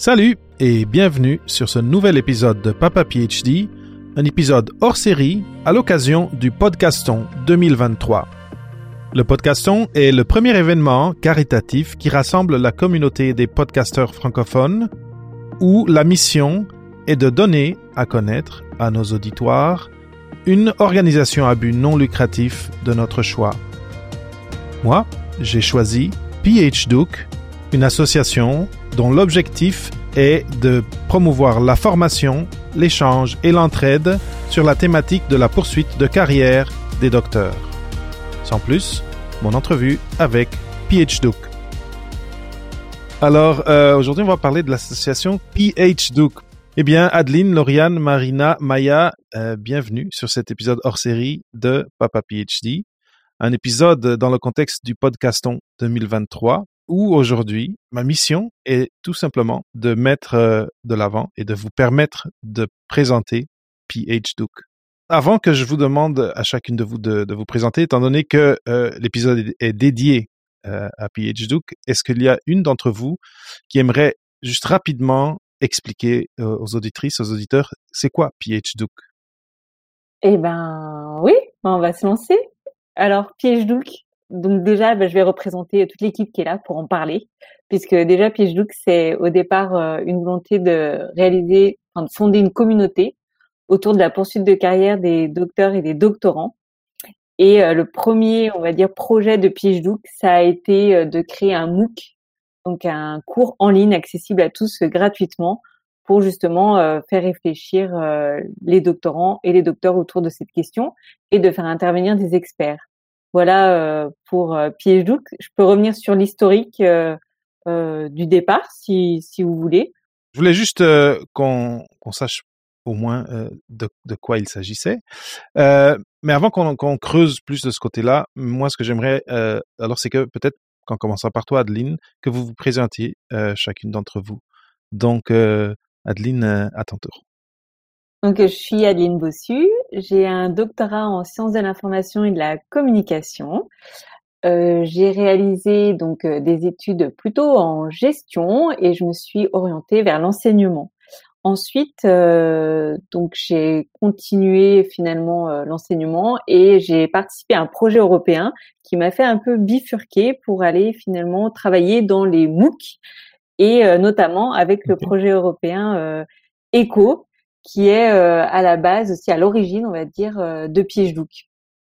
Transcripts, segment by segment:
Salut et bienvenue sur ce nouvel épisode de Papa PhD, un épisode hors série à l'occasion du Podcaston 2023. Le Podcaston est le premier événement caritatif qui rassemble la communauté des podcasteurs francophones où la mission est de donner à connaître à nos auditoires une organisation à but non lucratif de notre choix. Moi, j'ai choisi PhDook, une association dont l'objectif est de promouvoir la formation, l'échange et l'entraide sur la thématique de la poursuite de carrière des docteurs. Sans plus, mon entrevue avec PhDook. Alors, euh, aujourd'hui, on va parler de l'association PhDook. Eh bien, Adeline, Lauriane, Marina, Maya, euh, bienvenue sur cet épisode hors série de Papa PhD. Un épisode dans le contexte du podcaston 2023 où aujourd'hui, ma mission est tout simplement de mettre euh, de l'avant et de vous permettre de présenter PhDook. Avant que je vous demande à chacune de vous de, vous présenter, étant donné que euh, l'épisode est dédié euh, à PhDook, est-ce qu'il y a une d'entre vous qui aimerait juste rapidement expliquer aux auditrices, aux auditeurs, c'est quoi PhDook Eh ben oui, on va se lancer. Alors PhDook, donc déjà, bah, je vais représenter toute l'équipe qui est là pour en parler, puisque déjà PhDook, c'est au départ euh, une volonté de réaliser, enfin, de fonder une communauté autour de la poursuite de carrière des docteurs et des doctorants. Et euh, le premier, on va dire, projet de PhDook, ça a été euh, de créer un MOOC, donc un cours en ligne accessible à tous gratuitement pour justement faire réfléchir les doctorants et les docteurs autour de cette question et de faire intervenir des experts. Voilà euh, pour euh, Piège-Douk. Je peux revenir sur l'historique euh, du départ, si, si vous voulez. Je voulais juste qu'on sache au moins de, de, quoi il s'agissait. mais avant qu'on creuse plus de ce côté-là, moi, ce que j'aimerais, alors, c'est que peut-être qu'en commençant par toi, Adeline, que vous vous présentiez chacune d'entre vous. Donc, Adeline, à ton tour. Donc, je suis Adeline Bossu. J'ai un doctorat en sciences de l'information et de la communication. Euh, j'ai réalisé donc euh, des études plutôt en gestion et je me suis orientée vers l'enseignement. Ensuite, euh, donc j'ai continué finalement euh, l'enseignement et j'ai participé à un projet européen qui m'a fait un peu bifurquer pour aller finalement travailler dans les MOOC et notamment avec le projet européen ECO qui est euh, à la base aussi à l'origine, on va dire, euh, de PhDook.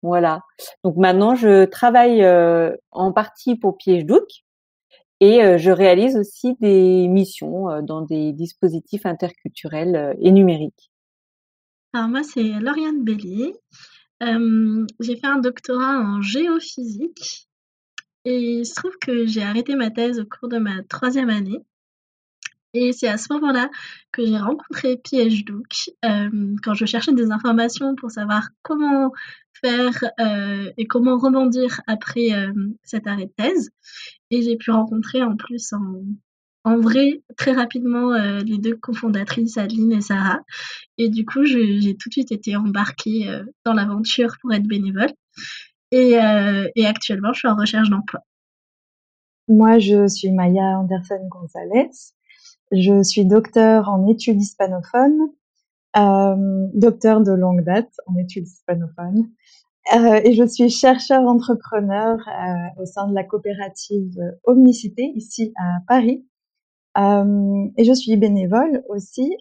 Voilà. Donc maintenant, je travaille euh, en partie pour PhDook et je réalise aussi des missions dans des dispositifs interculturels et numériques. Alors moi, c'est Lauriane Bellier. j'ai fait un doctorat en géophysique et il se trouve que j'ai arrêté ma thèse au cours de ma troisième année. Et c'est à ce moment-là que j'ai rencontré PhDook euh, quand je cherchais des informations pour savoir comment faire euh, et comment rebondir après euh, cet arrêt de thèse. Et j'ai pu rencontrer en plus en, en vrai très rapidement les deux cofondatrices, Adeline et Sarah. Et du coup, j'ai tout de suite été embarquée dans l'aventure pour être bénévole. Et, et actuellement, je suis en recherche d'emploi. Moi, je suis Maya Anderson Gonzalez. Je suis docteur en études hispanophones, euh, docteur de longue date en études hispanophones, euh, et je suis chercheur entrepreneur euh, au sein de la coopérative Omnicité ici à Paris. Et je suis bénévole aussi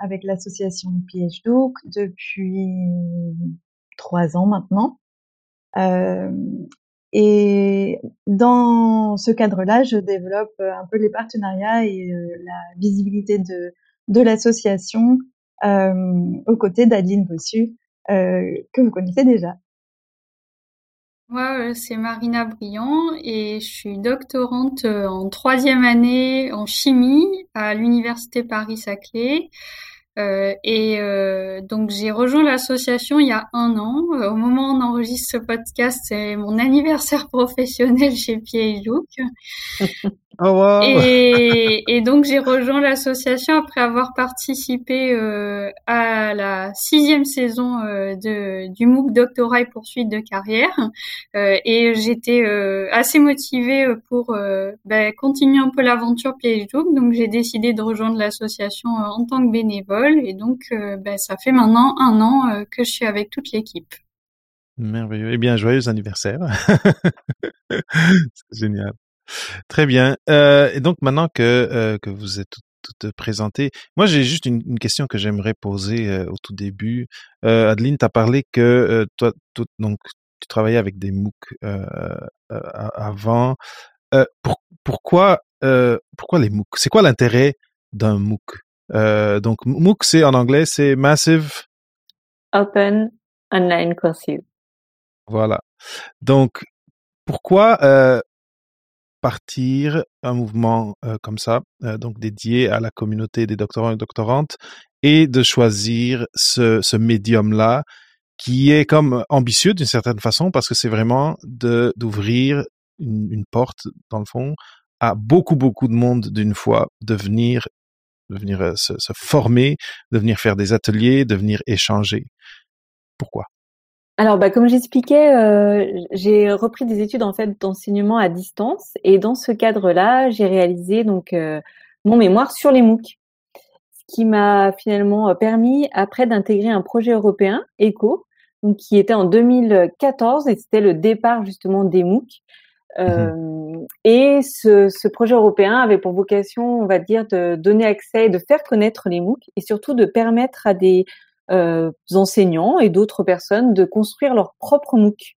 avec l'association PhDook depuis trois ans maintenant. Et dans ce cadre-là, je développe euh, un peu les partenariats et euh, la visibilité de, l'association euh, aux côtés d'Adeline Bossu, que vous connaissez déjà. Moi, c'est Marina Briand et je suis doctorante en troisième année en chimie à l'Université Paris-Saclay. Euh, et euh, donc j'ai rejoint l'association il y a un an. Euh, au moment où on enregistre ce podcast, c'est mon anniversaire professionnel chez Look. Oh, et, et, donc j'ai rejoint l'association après avoir participé euh, à la sixième saison euh, de, du MOOC Doctorat et poursuite de carrière. Euh, et j'étais assez motivée pour ben, continuer un peu l'aventure PhD. Donc j'ai décidé de rejoindre l'association en tant que bénévole. Et donc ben, ça fait maintenant un an que je suis avec toute l'équipe. Merveilleux. Eh bien, joyeux anniversaire. C'est génial. Très bien. Euh, et donc maintenant que euh, que vous êtes toutes, présentées, moi j'ai juste une, une, question que j'aimerais poser euh, au tout début. Euh, Adeline, tu as parlé que euh, toi, tout, donc tu travaillais avec des MOOC avant. Pour, pourquoi pourquoi les MOOC? C'est quoi l'intérêt d'un MOOC? Donc MOOC, c'est en anglais, c'est Massive Open Online Courses. Voilà. Donc pourquoi euh, partir un mouvement euh, comme ça, euh, donc dédié à la communauté des doctorants et doctorantes, et de choisir ce, ce médium-là qui est comme ambitieux d'une certaine façon parce que c'est vraiment de d'ouvrir une, une, porte dans le fond à beaucoup beaucoup de monde d'une fois de venir de venir euh, se, se, former, de venir faire des ateliers, de venir échanger. Pourquoi? Alors, bah, comme j'expliquais, euh, j'ai repris des études en fait d'enseignement à distance et dans ce cadre-là, j'ai réalisé donc euh, mon mémoire sur les MOOC, ce qui m'a finalement euh, permis après d'intégrer un projet européen ECO, donc qui était en 2014 et c'était le départ justement des MOOC. Mmh. et ce, ce, projet européen avait pour vocation, on va dire, de donner accès et de faire connaître les MOOC et surtout de permettre à des euh, enseignants et d'autres personnes de construire leur propre MOOC.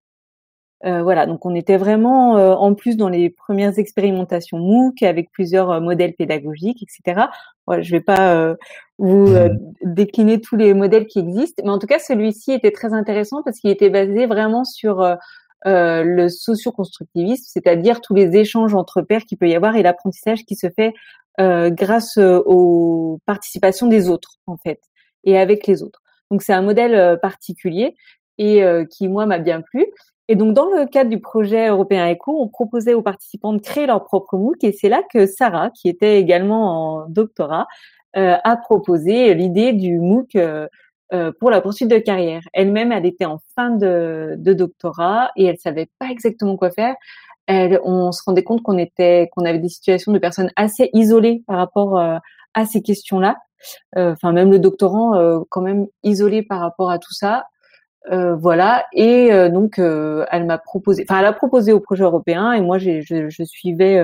Euh, voilà, donc on était vraiment euh, en plus dans les premières expérimentations MOOC avec plusieurs euh, modèles pédagogiques, etc. Je vais pas euh, vous mmh. décliner tous les modèles qui existent, mais en tout cas celui-ci était très intéressant parce qu'il était basé vraiment sur le socio-constructivisme, c'est-à-dire tous les échanges entre pairs qu'il peut y avoir et l'apprentissage qui se fait grâce aux participations des autres en fait et avec les autres. Donc c'est un modèle euh, particulier et euh, qui moi m'a bien plu. Et donc dans le cadre du projet européen Eco, on proposait aux participants de créer leur propre MOOC et c'est là que Sarah, qui était également en doctorat, euh, a proposé l'idée du MOOC pour la poursuite de carrière. Elle-même, elle était en fin de, de, doctorat et elle savait pas exactement quoi faire. Elle, on se rendait compte qu'on était, qu'on avait des situations de personnes assez isolées par rapport à ces questions-là. Euh, enfin même le doctorant euh, quand même isolé par rapport à tout ça. Euh, voilà. Et donc, elle m'a proposé, enfin, elle a proposé au projet européen et moi, je, suivais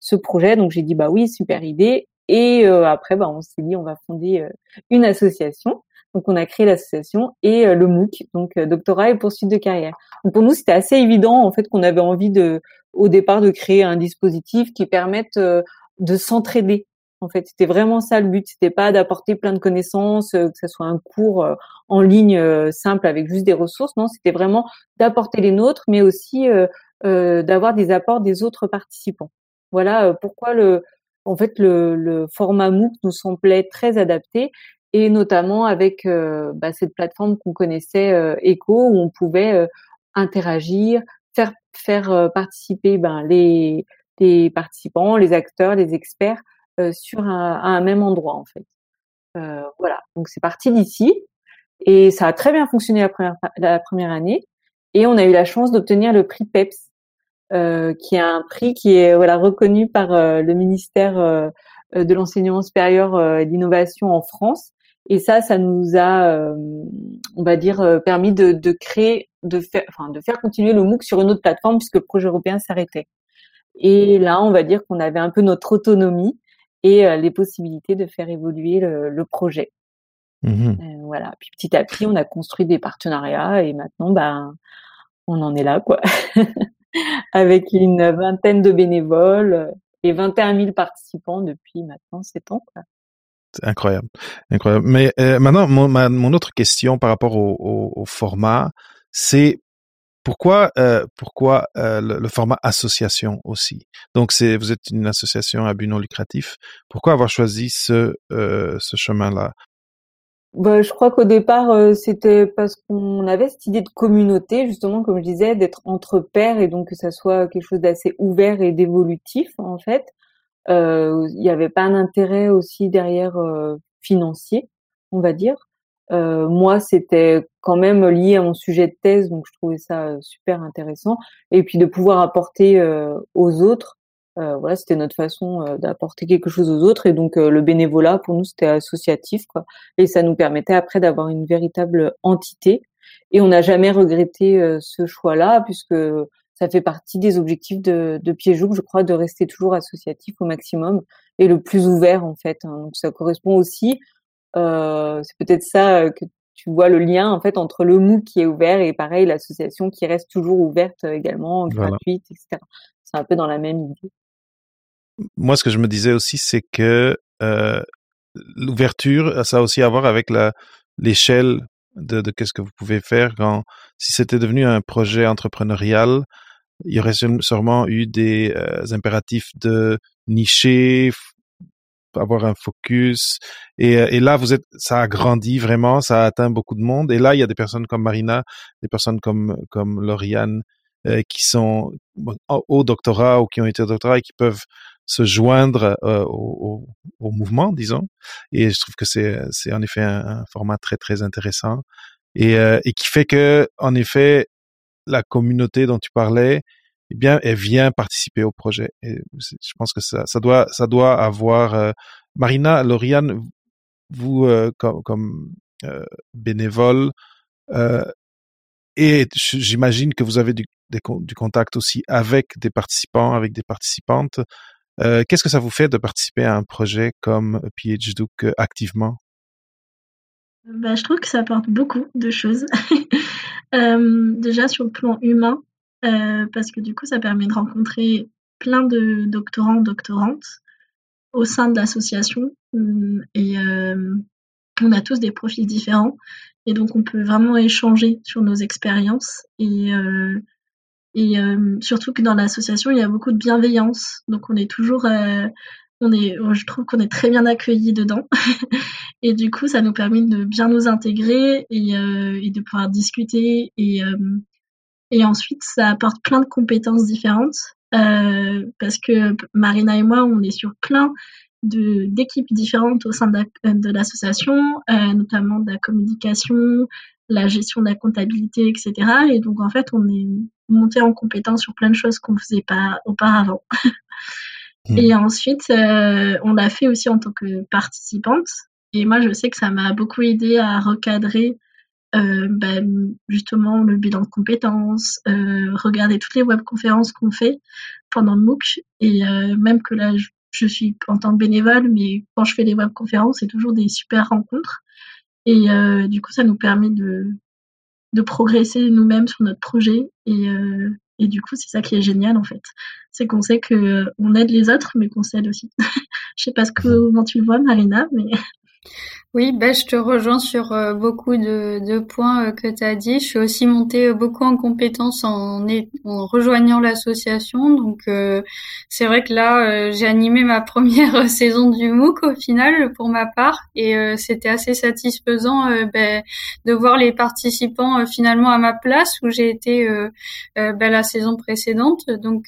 ce projet. Donc, j'ai dit, bah oui, super idée. Et après, bah, on s'est dit, on va fonder une association. Donc, on a créé l'association et le MOOC, donc doctorat et poursuite de carrière. Donc, pour nous, c'était assez évident, en fait, qu'on avait envie de, au départ, de créer un dispositif qui permette de s'entraider en fait, c'était vraiment ça le but. C'était pas d'apporter plein de connaissances, euh, que ce soit un cours euh, en ligne euh, simple avec juste des ressources. Non, c'était vraiment d'apporter les nôtres, mais aussi d'avoir des apports des autres participants. Voilà pourquoi le, en fait, le, format MOOC nous semblait très adapté et notamment avec bah, cette plateforme qu'on connaissait Echo où on pouvait interagir, faire participer ben, les, participants, les acteurs, les experts euh, sur un, un, même endroit en fait. Euh, voilà, donc c'est parti d'ici et ça a très bien fonctionné la première, la première année et on a eu la chance d'obtenir le prix PEPS, euh, qui est un prix qui est voilà reconnu par euh, le ministère euh, de l'enseignement supérieur et de l'innovation en France. Et ça, ça nous a, on va dire, permis de, de créer, de faire, enfin, de faire continuer le MOOC sur une autre plateforme puisque le projet européen s'arrêtait. Et là, on va dire qu'on avait un peu notre autonomie et euh, les possibilités de faire évoluer le, le projet. Mmh euh, voilà. Puis petit à petit, on a construit des partenariats et maintenant, ben, on en est là, quoi, avec une vingtaine de bénévoles et 21 000 participants depuis maintenant 7 ans. Quoi. C'est incroyable, incroyable. Mais euh, maintenant, mon, ma, mon, autre question par rapport au, au, au format, c'est pourquoi, euh, pourquoi euh, le, le, format association aussi? Donc, c'est vous êtes une association à but non lucratif. Pourquoi avoir choisi ce, euh, ce chemin-là? Bah, je crois qu'au départ, euh, c'était parce qu'on avait cette idée de communauté, justement, comme je disais, d'être entre pairs et donc que ça soit quelque chose d'assez ouvert et d'évolutif, en fait. il n'y avait pas un intérêt aussi derrière financier, on va dire. Euh, moi, c'était quand même lié à mon sujet de thèse, donc je trouvais ça euh, super intéressant. Et puis de pouvoir apporter euh, aux autres, voilà, c'était notre façon d'apporter quelque chose aux autres. Et donc le bénévolat pour nous c'était associatif, quoi. Et ça nous permettait après d'avoir une véritable entité. Et on n'a jamais regretté ce choix-là, puisque ça fait partie des objectifs de, de Piéjouk, je crois, de rester toujours associatif au maximum et le plus ouvert en fait. Hein. Donc ça correspond aussi euh, c'est peut-être ça euh, que tu vois le lien en fait entre le MOOC qui est ouvert et pareil l'association qui reste toujours ouverte euh, également, gratuite, etc. C'est un peu dans la même idée. Moi, ce que je me disais aussi, c'est que euh, l'ouverture, ça a aussi à voir avec la l'échelle de, de qu'est-ce que vous pouvez faire quand si c'était devenu un projet entrepreneurial, il y aurait sûrement eu des impératifs de nicher, avoir un focus. Et, euh, et là, vous êtes, ça a grandi vraiment, ça a atteint beaucoup de monde. Et là, il y a des personnes comme Marina, des personnes comme comme Lauriane euh, qui sont au doctorat ou qui ont été au doctorat et qui peuvent se joindre euh, au, au, mouvement, disons. Et je trouve que c'est c'est en effet un, format très très intéressant et et qui fait que en effet la communauté dont tu parlais eh bien, elle vient participer au projet. Et je pense que ça, ça doit, ça doit avoir. Euh, Marina, Lauriane, vous euh, comme, euh, bénévole, et j'imagine que vous avez du, du, contact aussi avec des participants, avec des participantes. Qu'est-ce que ça vous fait de participer à un projet comme PhDoc activement? Bah, je trouve que ça apporte beaucoup de choses. déjà sur le plan humain, euh, parce que du coup, ça permet de rencontrer plein de doctorants, doctorantes au sein de l'association. Hum, et euh, on a tous des profils différents. Et donc, on peut vraiment échanger sur nos expériences. Et, euh, et surtout que dans l'association, il y a beaucoup de bienveillance. Donc, on est toujours on est, je trouve qu'on est très bien accueillis dedans. et du coup, ça nous permet de bien nous intégrer et, de pouvoir discuter et, et ensuite, ça apporte plein de compétences différentes euh, parce que Marina et moi, on est sur plein de d'équipes différentes au sein de l'association, euh, notamment de la communication, la gestion de la comptabilité, etc. Et donc, en fait, on est monté en compétence sur plein de choses qu'on ne faisait pas auparavant. Mmh. Et ensuite, euh, on l'a fait aussi en tant que participante. Et moi, je sais que ça m'a beaucoup aidé à recadrer euh, ben, justement le bilan de compétences, euh, regarder toutes les webconférences qu'on fait pendant le MOOC. Et euh, même que là, je, suis en tant que bénévole, mais quand je fais des webconférences, c'est toujours des super rencontres. Et du coup, ça nous permet de, de progresser nous-mêmes sur notre projet. Et, et du coup, c'est ça qui est génial en fait. C'est qu'on sait que on aide les autres, mais qu'on s'aide aussi. je sais pas ce que, comment tu le vois, Marina, mais oui, ben, je te rejoins sur euh, beaucoup de, points euh, que tu as dit. Je suis aussi montée euh, beaucoup en compétences en, rejoignant l'association. Donc, c'est vrai que là, j'ai animé ma première saison du MOOC au final pour ma part. Et c'était assez satisfaisant ben, de voir les participants finalement à ma place où j'ai été ben, la saison précédente. Donc,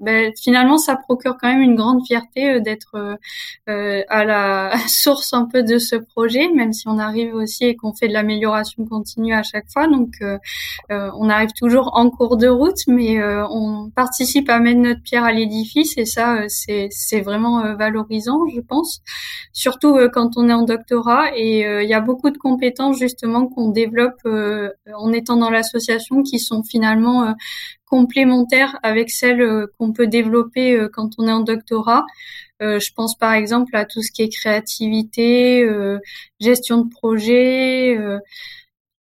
ben, finalement, ça procure quand même une grande fierté d'être à la source un peu de ce projet, même si on arrive aussi et qu'on fait de l'amélioration continue à chaque fois. Donc, euh, euh, on arrive toujours en cours de route, mais euh, on participe à mettre notre pierre à l'édifice et ça, c'est c'est vraiment valorisant, je pense. Surtout quand on est en doctorat et il y a beaucoup de compétences justement qu'on développe en étant dans l'association qui sont finalement complémentaires avec celles qu'on peut développer quand on est en doctorat. Euh, je pense par exemple à tout ce qui est créativité, euh, gestion de projet, euh,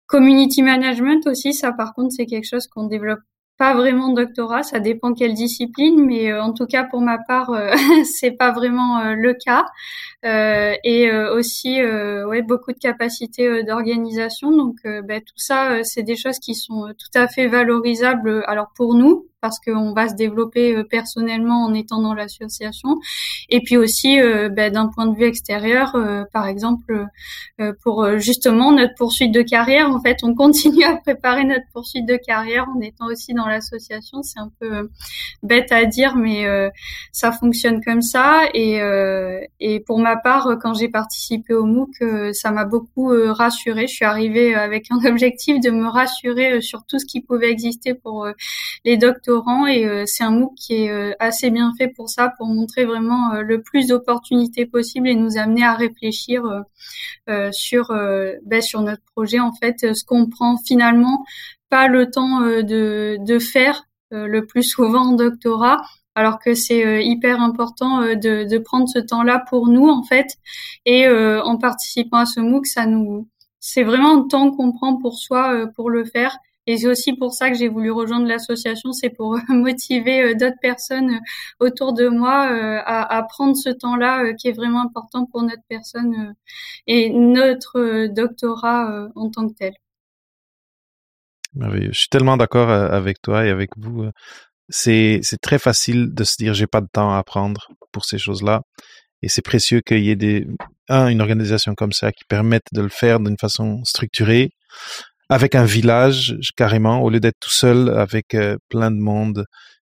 community management aussi. Ça, par contre, c'est quelque chose qu'on développe pas vraiment doctorat. Ça dépend quelle discipline, mais en tout cas pour ma part, c'est pas vraiment le cas. Et aussi, ouais, beaucoup de capacités d'organisation. Donc, ben, tout ça, c'est des choses qui sont tout à fait valorisables. Alors pour nous, parce qu'on va se développer personnellement en étant dans l'association. Et puis aussi, ben, d'un point de vue extérieur, par exemple, pour justement notre poursuite de carrière, en fait, on continue à préparer notre poursuite de carrière en étant aussi dans l'association. C'est un peu bête à dire, mais ça fonctionne comme ça. Et, et pour ma part, quand j'ai participé au MOOC, ça m'a beaucoup rassurée. Je suis arrivée avec un objectif de me rassurer sur tout ce qui pouvait exister pour les doctorants. Et c'est un MOOC qui est assez bien fait pour ça, pour montrer vraiment le plus d'opportunités possibles et nous amener à réfléchir sur ben, sur notre projet en fait, ce qu'on prend finalement pas le temps de faire le plus souvent en doctorat alors que c'est euh, hyper important euh, de, prendre ce temps-là pour nous en fait. Et euh, en participant à ce MOOC ça nous c'est vraiment un temps qu'on prend pour soi pour le faire. Et c'est aussi pour ça que j'ai voulu rejoindre l'association c'est pour motiver d'autres personnes autour de moi à, à, prendre ce temps-là qui est vraiment important pour notre personne et notre doctorat en tant que tel. Je suis tellement d'accord avec toi et avec vous c'est très facile de se dire j'ai pas de temps à prendre pour ces choses-là. Et c'est précieux qu'il y ait des un une organisation comme ça qui permette de le faire d'une façon structurée avec un village carrément au lieu d'être tout seul avec euh, plein de monde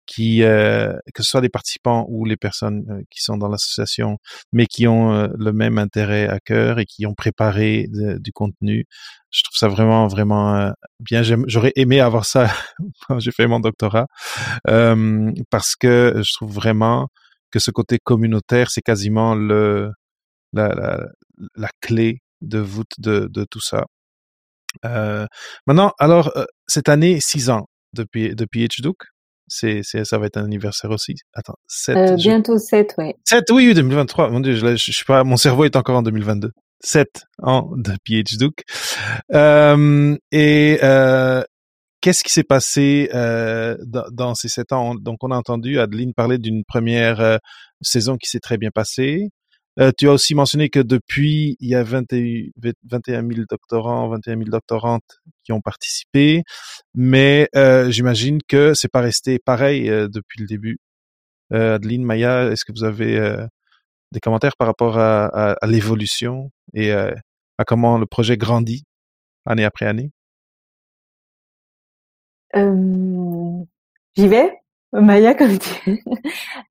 qui, euh, que ce soit les participants ou les personnes euh, qui sont dans l'association, mais qui ont euh, le même intérêt à cœur et qui ont préparé du contenu. Je trouve ça vraiment, vraiment bien. J'aurais aimé avoir ça quand j'ai fait mon doctorat, parce que je trouve vraiment que ce côté communautaire, c'est quasiment le, la, la, la, clé de voûte de, de tout ça. maintenant, alors, cette année, six ans depuis, depuis c'est, c'est, ça va être un anniversaire aussi. Attends, 7. Euh, bientôt 7, ouais. 7, oui, 2023. Mon dieu, je, je, suis pas, mon cerveau est encore en 2022. 7 ans de PhDoc. Euh, et, euh, qu'est-ce qui s'est passé euh, dans, dans, ces 7 ans? Donc, on a entendu Adeline parler d'une première euh, saison qui s'est très bien passée. Euh, tu as aussi mentionné que depuis, il y a 21, 21 000 doctorants, 21 000 doctorantes qui ont participé, mais euh, j'imagine que c'est pas resté pareil euh, depuis le début. Euh, Adeline, Maya, est-ce que vous avez euh, des commentaires par rapport à, à, à l'évolution et à comment le projet grandit année après année? J'y vais? Maya, comme tu.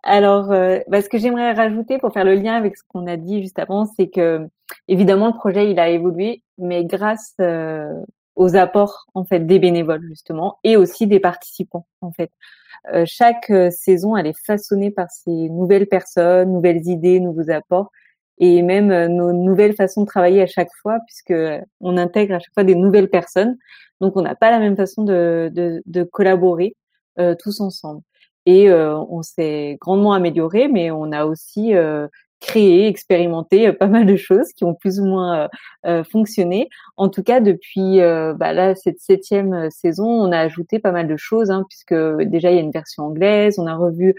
Alors, euh, bah, ce que j'aimerais rajouter pour faire le lien avec ce qu'on a dit juste avant, c'est que évidemment le projet il a évolué, mais grâce euh, aux apports en fait des bénévoles justement et aussi des participants en fait. Euh, chaque euh, saison elle est façonnée par ces nouvelles personnes, nouvelles idées, nouveaux apports et même euh, nos nouvelles façons de travailler à chaque fois puisque on intègre à chaque fois des nouvelles personnes. Donc on n'a pas la même façon de, de, de collaborer euh, tous ensemble. Et euh, on s'est grandement amélioré, mais on a aussi euh, créé, expérimenté pas mal de choses qui ont plus ou moins fonctionné. En tout cas, depuis bah là cette septième saison, on a ajouté pas mal de choses, hein, puisque déjà il y a une version anglaise, on a revu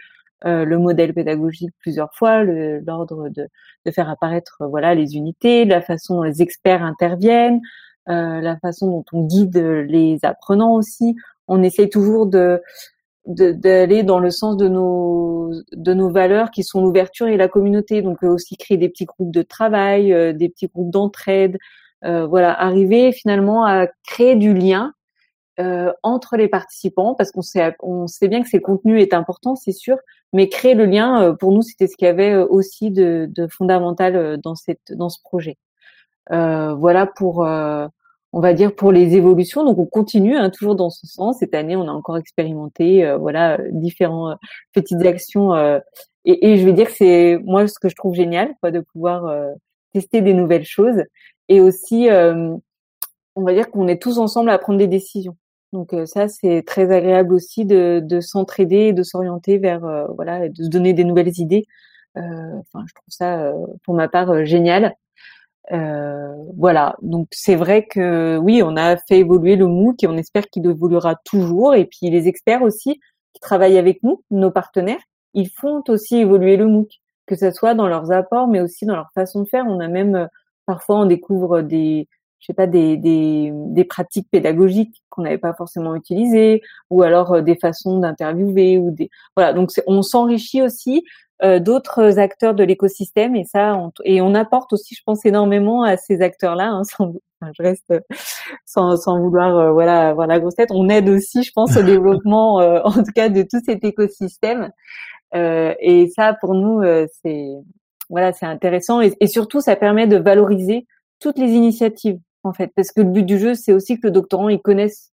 le modèle pédagogique plusieurs fois, l'ordre de, de, faire apparaître voilà les unités, la façon dont les experts interviennent, la façon dont on guide les apprenants aussi on essaie toujours de d'aller dans le sens de nos de nos valeurs qui sont l'ouverture et la communauté. Donc euh, aussi créer des petits groupes de travail euh, des petits groupes d'entraide euh, voilà. Arriver finalement à créer du lien entre les participants parce qu'on sait on sait bien que ces contenus est important c'est sûr mais créer le lien pour nous c'était ce qu'il y avait aussi de, de fondamental dans cette dans ce projet. Voilà pour on va dire pour les évolutions. Donc on continue hein, toujours dans ce sens. Cette année, on a encore expérimenté, euh, voilà, différentes euh, petites actions. Euh, et, et, je vais dire que c'est moi ce que je trouve génial, quoi, de pouvoir tester des nouvelles choses. Et aussi, on va dire qu'on est tous ensemble à prendre des décisions. Donc ça, c'est très agréable aussi de, de s'entraider, de s'orienter vers, voilà, de se donner des nouvelles idées. Enfin, je trouve ça, pour ma part, génial. Euh, voilà, donc c'est vrai que oui, on a fait évoluer le MOOC et on espère qu'il évoluera toujours. Et puis les experts aussi qui travaillent avec nous, nos partenaires, ils font aussi évoluer le MOOC, que ce soit dans leurs apports, mais aussi dans leur façon de faire. On a même euh, parfois on découvre des je sais pas des, des, des pratiques pédagogiques qu'on n'avait pas forcément utilisées ou alors euh, des façons d'interviewer ou des voilà donc on s'enrichit aussi euh, d'autres acteurs de l'écosystème et ça on, et on apporte aussi je pense énormément à ces acteurs là hein, sans, enfin, je reste sans, sans vouloir euh, voilà avoir la grosse tête on aide aussi je pense au développement en tout cas de tout cet écosystème. Et ça pour nous c'est voilà c'est intéressant. Et, et surtout ça permet de valoriser toutes les initiatives en fait, parce que le but du jeu, c'est aussi que le doctorant il connaisse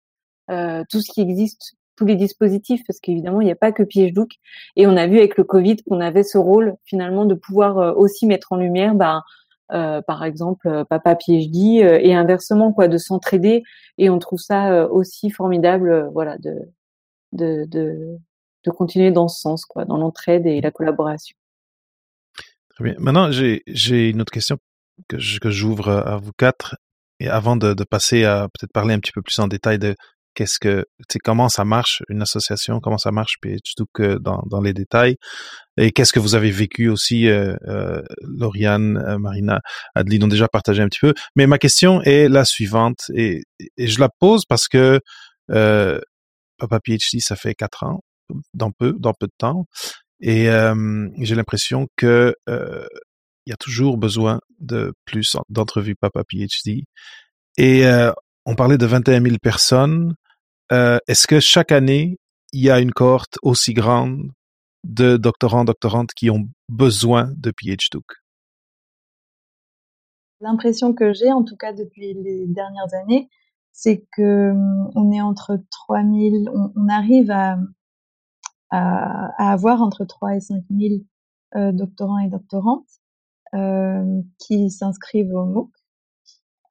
euh, tout ce qui existe, tous les dispositifs, parce qu'évidemment, il n'y a pas que PhDoc. Et on a vu avec le Covid qu'on avait ce rôle finalement de pouvoir euh, aussi mettre en lumière, bah, euh, par exemple, euh, papa PhD euh, et inversement, quoi, de s'entraider. Et on trouve ça aussi formidable, voilà, de, de, de, continuer dans ce sens, quoi, dans l'entraide et la collaboration. Très bien. Maintenant, j'ai, une autre question que, j'ouvre à vous quatre. Et avant de passer à peut-être parler un petit peu plus en détail de qu'est-ce que, comment ça marche une association, comment ça marche, que dans, dans les détails, et qu'est-ce que vous avez vécu aussi, euh, euh, Lauriane, euh, Marina, Adeline ont déjà partagé un petit peu. Mais ma question est la suivante, et, et je la pose parce que euh, Papa PhD, ça fait quatre ans, dans peu, dans peu de temps, et euh, j'ai l'impression que euh, il y a toujours besoin de plus d'entrevues Papa PhD. Et euh, on parlait de 21 000 personnes. Euh, Est-ce que chaque année, il y a une cohorte aussi grande de doctorants, doctorantes qui ont besoin de PhDoc L'impression que j'ai, en tout cas depuis les dernières années, c'est que hum, est entre 3000, on, on arrive à, avoir entre 3 et 5 000 euh, doctorants et doctorantes euh, qui s'inscrivent au MOOC.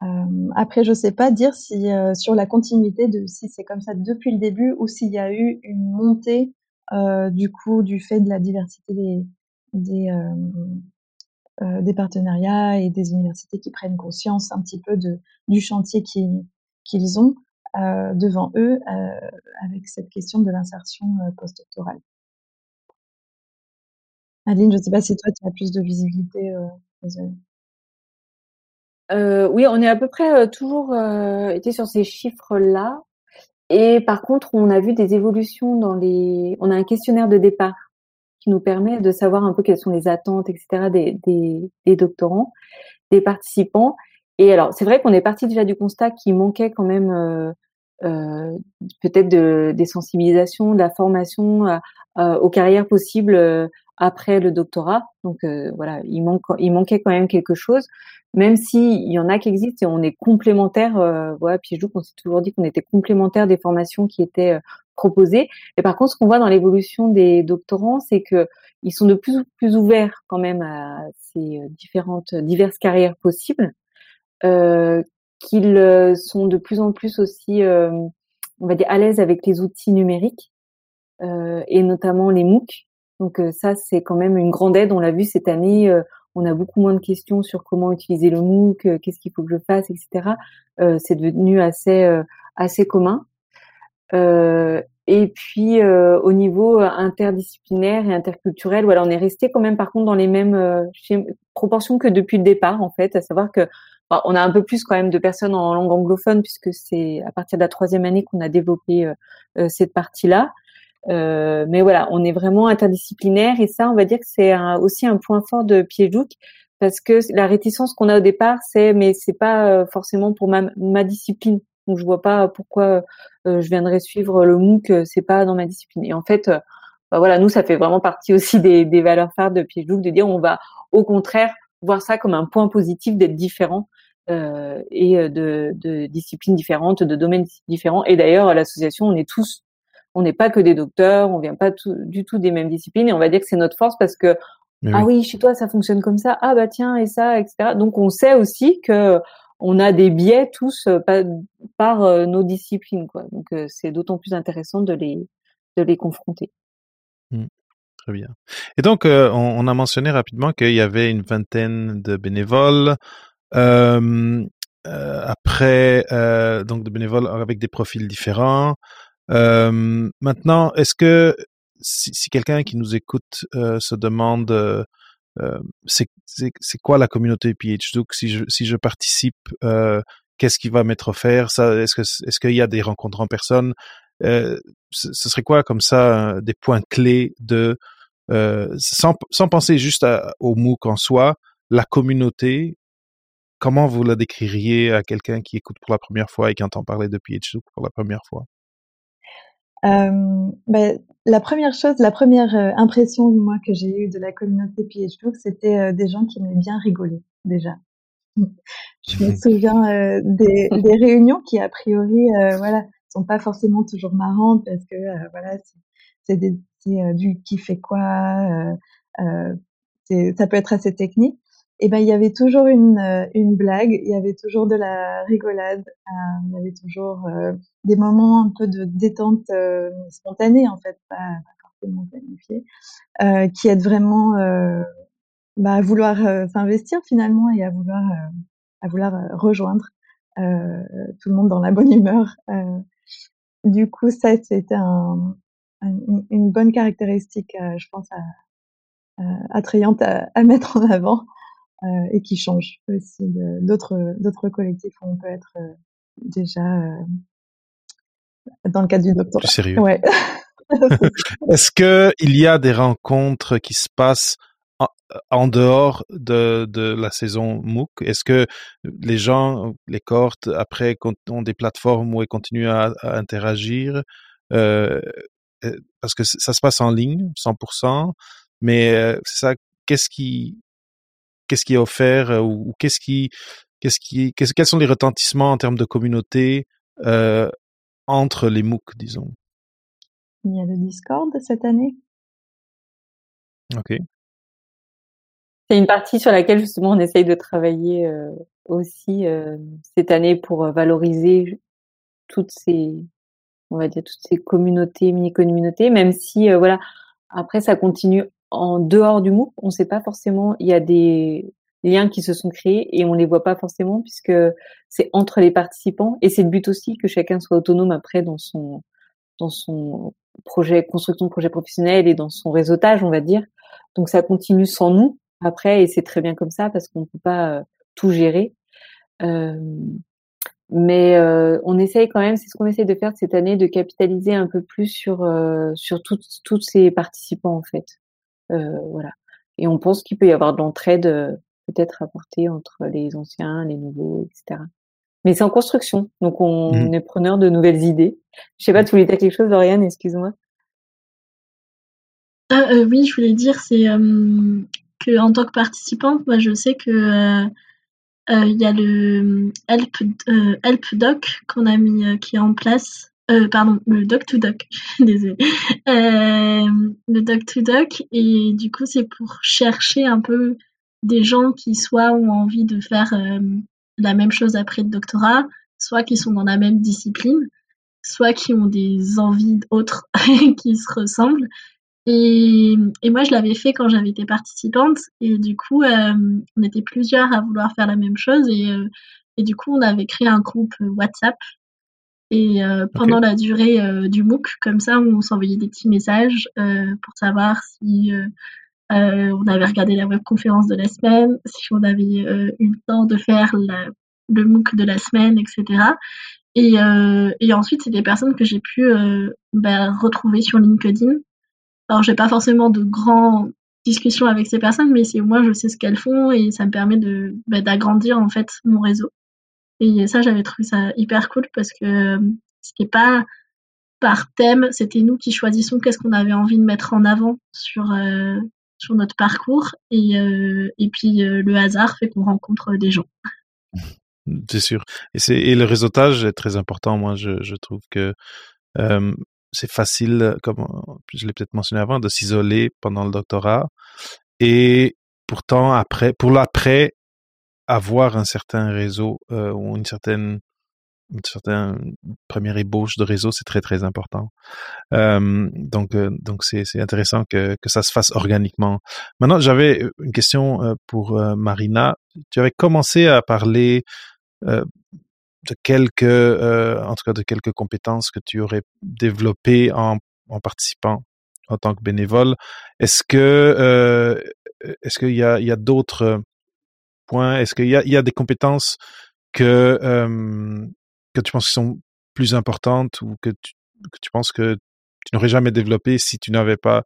Euh, après, je sais pas dire si euh, sur la continuité de si c'est comme ça depuis le début ou s'il y a eu une montée euh, du coup du fait de la diversité des des, euh, des partenariats et des universités qui prennent conscience un petit peu de du chantier qu'ils ont devant eux avec cette question de l'insertion postdoctorale. Aline, je ne sais pas si toi, tu as plus de visibilité. Euh, euh, oui, on est à peu près euh, toujours euh, été sur ces chiffres-là. Et par contre, on a vu des évolutions dans les. On a un questionnaire de départ qui nous permet de savoir un peu quelles sont les attentes, etc. des, des, des doctorants, des participants. Et alors, c'est vrai qu'on est parti déjà du constat qu'il manquait quand même euh, euh, peut-être de, des sensibilisations, de la formation aux carrières possibles après le doctorat. Donc euh, voilà, il manque, il manquait quand même quelque chose, même si il y en a qui existent et on est complémentaires. Euh, voilà, je on s'est toujours dit qu'on était complémentaires des formations qui étaient euh, proposées. Et par contre, ce qu'on voit dans l'évolution des doctorants, c'est que ils sont de plus en plus ouverts quand même à ces différentes diverses carrières possibles, euh, qu'ils euh, sont de plus en plus aussi, on va dire, à l'aise avec les outils numériques et notamment les MOOC donc euh, ça, c'est quand même une grande aide. On l'a vu cette année, euh, on a beaucoup moins de questions sur comment utiliser le MOOC, euh, qu'est-ce qu'il faut que je fasse, etc. c'est devenu assez assez commun. et puis au niveau interdisciplinaire et interculturel, voilà, on est resté quand même par contre dans les mêmes proportions que depuis le départ en fait, à savoir que on a un peu plus quand même de personnes en langue anglophone puisque c'est à partir de la troisième année qu'on a développé cette partie-là. Euh, mais voilà, on est vraiment interdisciplinaire et ça, on va dire que c'est aussi un point fort de Piedjouk parce que la réticence qu'on a au départ, c'est mais c'est pas euh, forcément pour ma, ma, discipline. Donc je vois pas pourquoi euh, je viendrais suivre le MOOC, c'est pas dans ma discipline. Et en fait, bah voilà, nous ça fait vraiment partie aussi des, des valeurs phares de Piedjouk de dire on va au contraire voir ça comme un point positif d'être différent euh, et de, de, disciplines différentes, de domaines différents. Et d'ailleurs, à l'association, on est tous on n'est pas que des docteurs, on vient pas du tout des mêmes disciplines et on va dire que c'est notre force parce que ah oui. chez toi ça fonctionne comme ça, ah bah tiens et ça, etc. Donc on sait aussi que on a des biais tous euh, par, euh, nos disciplines, quoi. Donc euh, c'est d'autant plus intéressant de les de les confronter. Mmh. Très bien. Et donc on, a mentionné rapidement qu'il y avait une vingtaine de bénévoles. après, donc de bénévoles avec des profils différents. Euh, maintenant, est-ce que si, si quelqu'un qui nous écoute euh, se demande euh, c'est quoi la communauté PhDoc si je, si je participe, qu'est-ce qui va m'être offert? Est-ce que est-ce qu'il y a des rencontres en personne? Euh, ce, serait quoi comme ça des points clés de euh, sans, sans penser juste au MOOC en soi la communauté comment vous la décririez à quelqu'un qui écoute pour la première fois et qui entend parler de PhD pour la première fois? Ben, la première chose, la première euh, impression moi que j'ai eue de la communauté PhD, c'était euh, des gens qui aimaient bien rigoler déjà. Je me souviens des, des, réunions qui a priori, voilà, sont pas forcément toujours marrantes parce que voilà, c'est du qui fait quoi, ça peut être assez technique et ben il y avait toujours une, euh, une blague, il y avait toujours de la rigolade, euh, il y avait toujours euh, des moments un peu de détente euh, spontanée en fait, pas, forcément planifiée, qui aident vraiment bah, à vouloir s'investir finalement et à vouloir à vouloir rejoindre tout le monde dans la bonne humeur. du coup, ça c'était un, une bonne caractéristique, je pense, à, attrayante à, à, mettre en avant. Euh, et qui change aussi d'autres d'autres collectifs où on peut être euh, déjà euh, dans le cadre du doctorat. sérieux. Ouais. Est-ce que il y a des rencontres qui se passent en, dehors de, de la saison MOOC? Est-ce que les gens, les cohortes, après, ont des plateformes où ils continuent à, à interagir euh, Parce que ça se passe en ligne, 100%, mais c'est ça, qu'est-ce qui, qu'est-ce qui est offert euh, ou, qu'est-ce qui, qu'est-ce qui, quels sont les retentissements en termes de communauté euh, entre les MOOC, disons? Il y a le Discord cette année. Ok. C'est une partie sur laquelle justement on essaye de travailler euh, aussi cette année pour valoriser toutes ces, on va dire toutes ces communautés, mini-communautés, même si voilà, après ça continue en dehors du MOOC, on ne sait pas forcément. Il y a des liens qui se sont créés et on les voit pas forcément puisque c'est entre les participants et c'est le but aussi que chacun soit autonome après dans son dans son projet construction de projet professionnel et dans son réseautage, on va dire. Donc ça continue sans nous après et c'est très bien comme ça parce qu'on ne peut pas euh, tout gérer. Euh, mais euh, on essaye quand même, c'est ce qu'on essaye de faire cette année, de capitaliser un peu plus sur euh, sur toutes toutes ces participants en fait. Euh, voilà. Et on pense qu'il peut y avoir de l'entraide euh, peut-être apportée entre les anciens, les nouveaux, etc. Mais c'est en construction, donc on mmh. est preneur de nouvelles idées. Je sais pas, tu voulais dire quelque chose, Dorian, excuse-moi. Ah, euh, oui, je voulais dire, c'est euh, que en tant que participante, moi, je sais que il y a le Help, Help Doc qu'on a mis, qui est en place euh, pardon, le doc to doc, désolé, euh, le doc to doc, et du coup c'est pour chercher un peu des gens qui soit ont envie de faire euh, la même chose après le doctorat, soit qui sont dans la même discipline, soit qui ont des envies autres qui se ressemblent. Et, et moi je l'avais fait quand j'avais été participante, et du coup on était plusieurs à vouloir faire la même chose, et, et du coup on avait créé un groupe WhatsApp et euh, pendant la durée euh, du MOOC, comme ça, on s'envoyait des petits messages euh, pour savoir si on avait regardé la webconférence de la semaine, si on avait eu le temps de faire la, le MOOC de la semaine, etc. Et, et ensuite, c'est des personnes que j'ai pu bah, retrouver sur LinkedIn. Alors, j'ai pas forcément de grandes discussions avec ces personnes, mais c'est moi, je sais ce qu'elles font et ça me permet de bah, d'agrandir en fait mon réseau. Et ça, j'avais trouvé ça hyper cool parce que euh, c'était pas par thème, c'était nous qui choisissons qu'est-ce qu'on avait envie de mettre en avant sur euh, sur notre parcours et euh, et puis le hasard fait qu'on rencontre des gens. C'est sûr. Et c'est et le réseautage est très important. Moi, je je trouve que c'est facile, comme je l'ai peut-être mentionné avant, de s'isoler pendant le doctorat et pourtant après pour l'après avoir un certain réseau euh, ou une certaine une certaine première ébauche de réseau, c'est très très important. Euh, donc euh, donc c'est c'est intéressant que que ça se fasse organiquement. Maintenant, j'avais une question euh, pour euh, Marina. Tu avais commencé à parler de quelques en tout cas de quelques compétences que tu aurais développées en en participant en tant que bénévole. Est-ce que est-ce qu'il y a il y a d'autres est-ce qu'il y a, des compétences que tu penses qu'ils sont plus importantes ou que tu, penses que tu n'aurais jamais développé si tu n'avais pas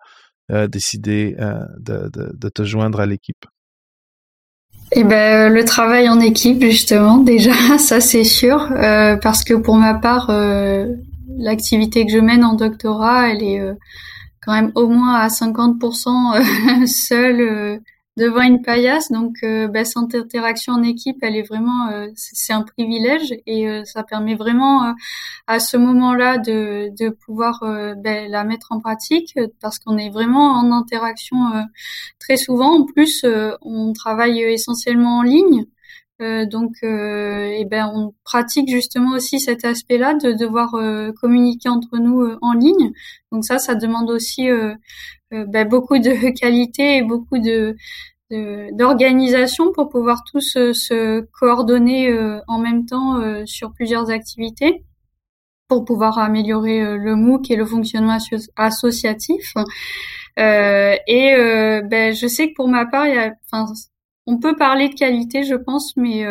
décidé de, de, te joindre à l'équipe? Eh ben, le travail en équipe, justement, déjà, ça c'est sûr, euh, parce que pour ma part, euh, l'activité que je mène en doctorat, elle est euh, quand même au moins à 50% seule devant une paillasse. Donc, bah, cette interaction en équipe, elle est vraiment, euh, c'est un privilège et euh, ça permet vraiment à ce moment-là de, de pouvoir bah, la mettre en pratique parce qu'on est vraiment en interaction très souvent. En plus, on travaille essentiellement en ligne. Donc, et ben, on pratique justement aussi cet aspect-là de devoir communiquer entre nous en ligne. Donc ça, ça demande aussi euh, bah, beaucoup de qualité et beaucoup de d'organisation pour pouvoir tous se, coordonner euh, en même temps euh, sur plusieurs activités pour pouvoir améliorer le MOOC et le fonctionnement associatif. et ben, je sais que pour ma part, il y a, on peut parler de qualité, je pense, mais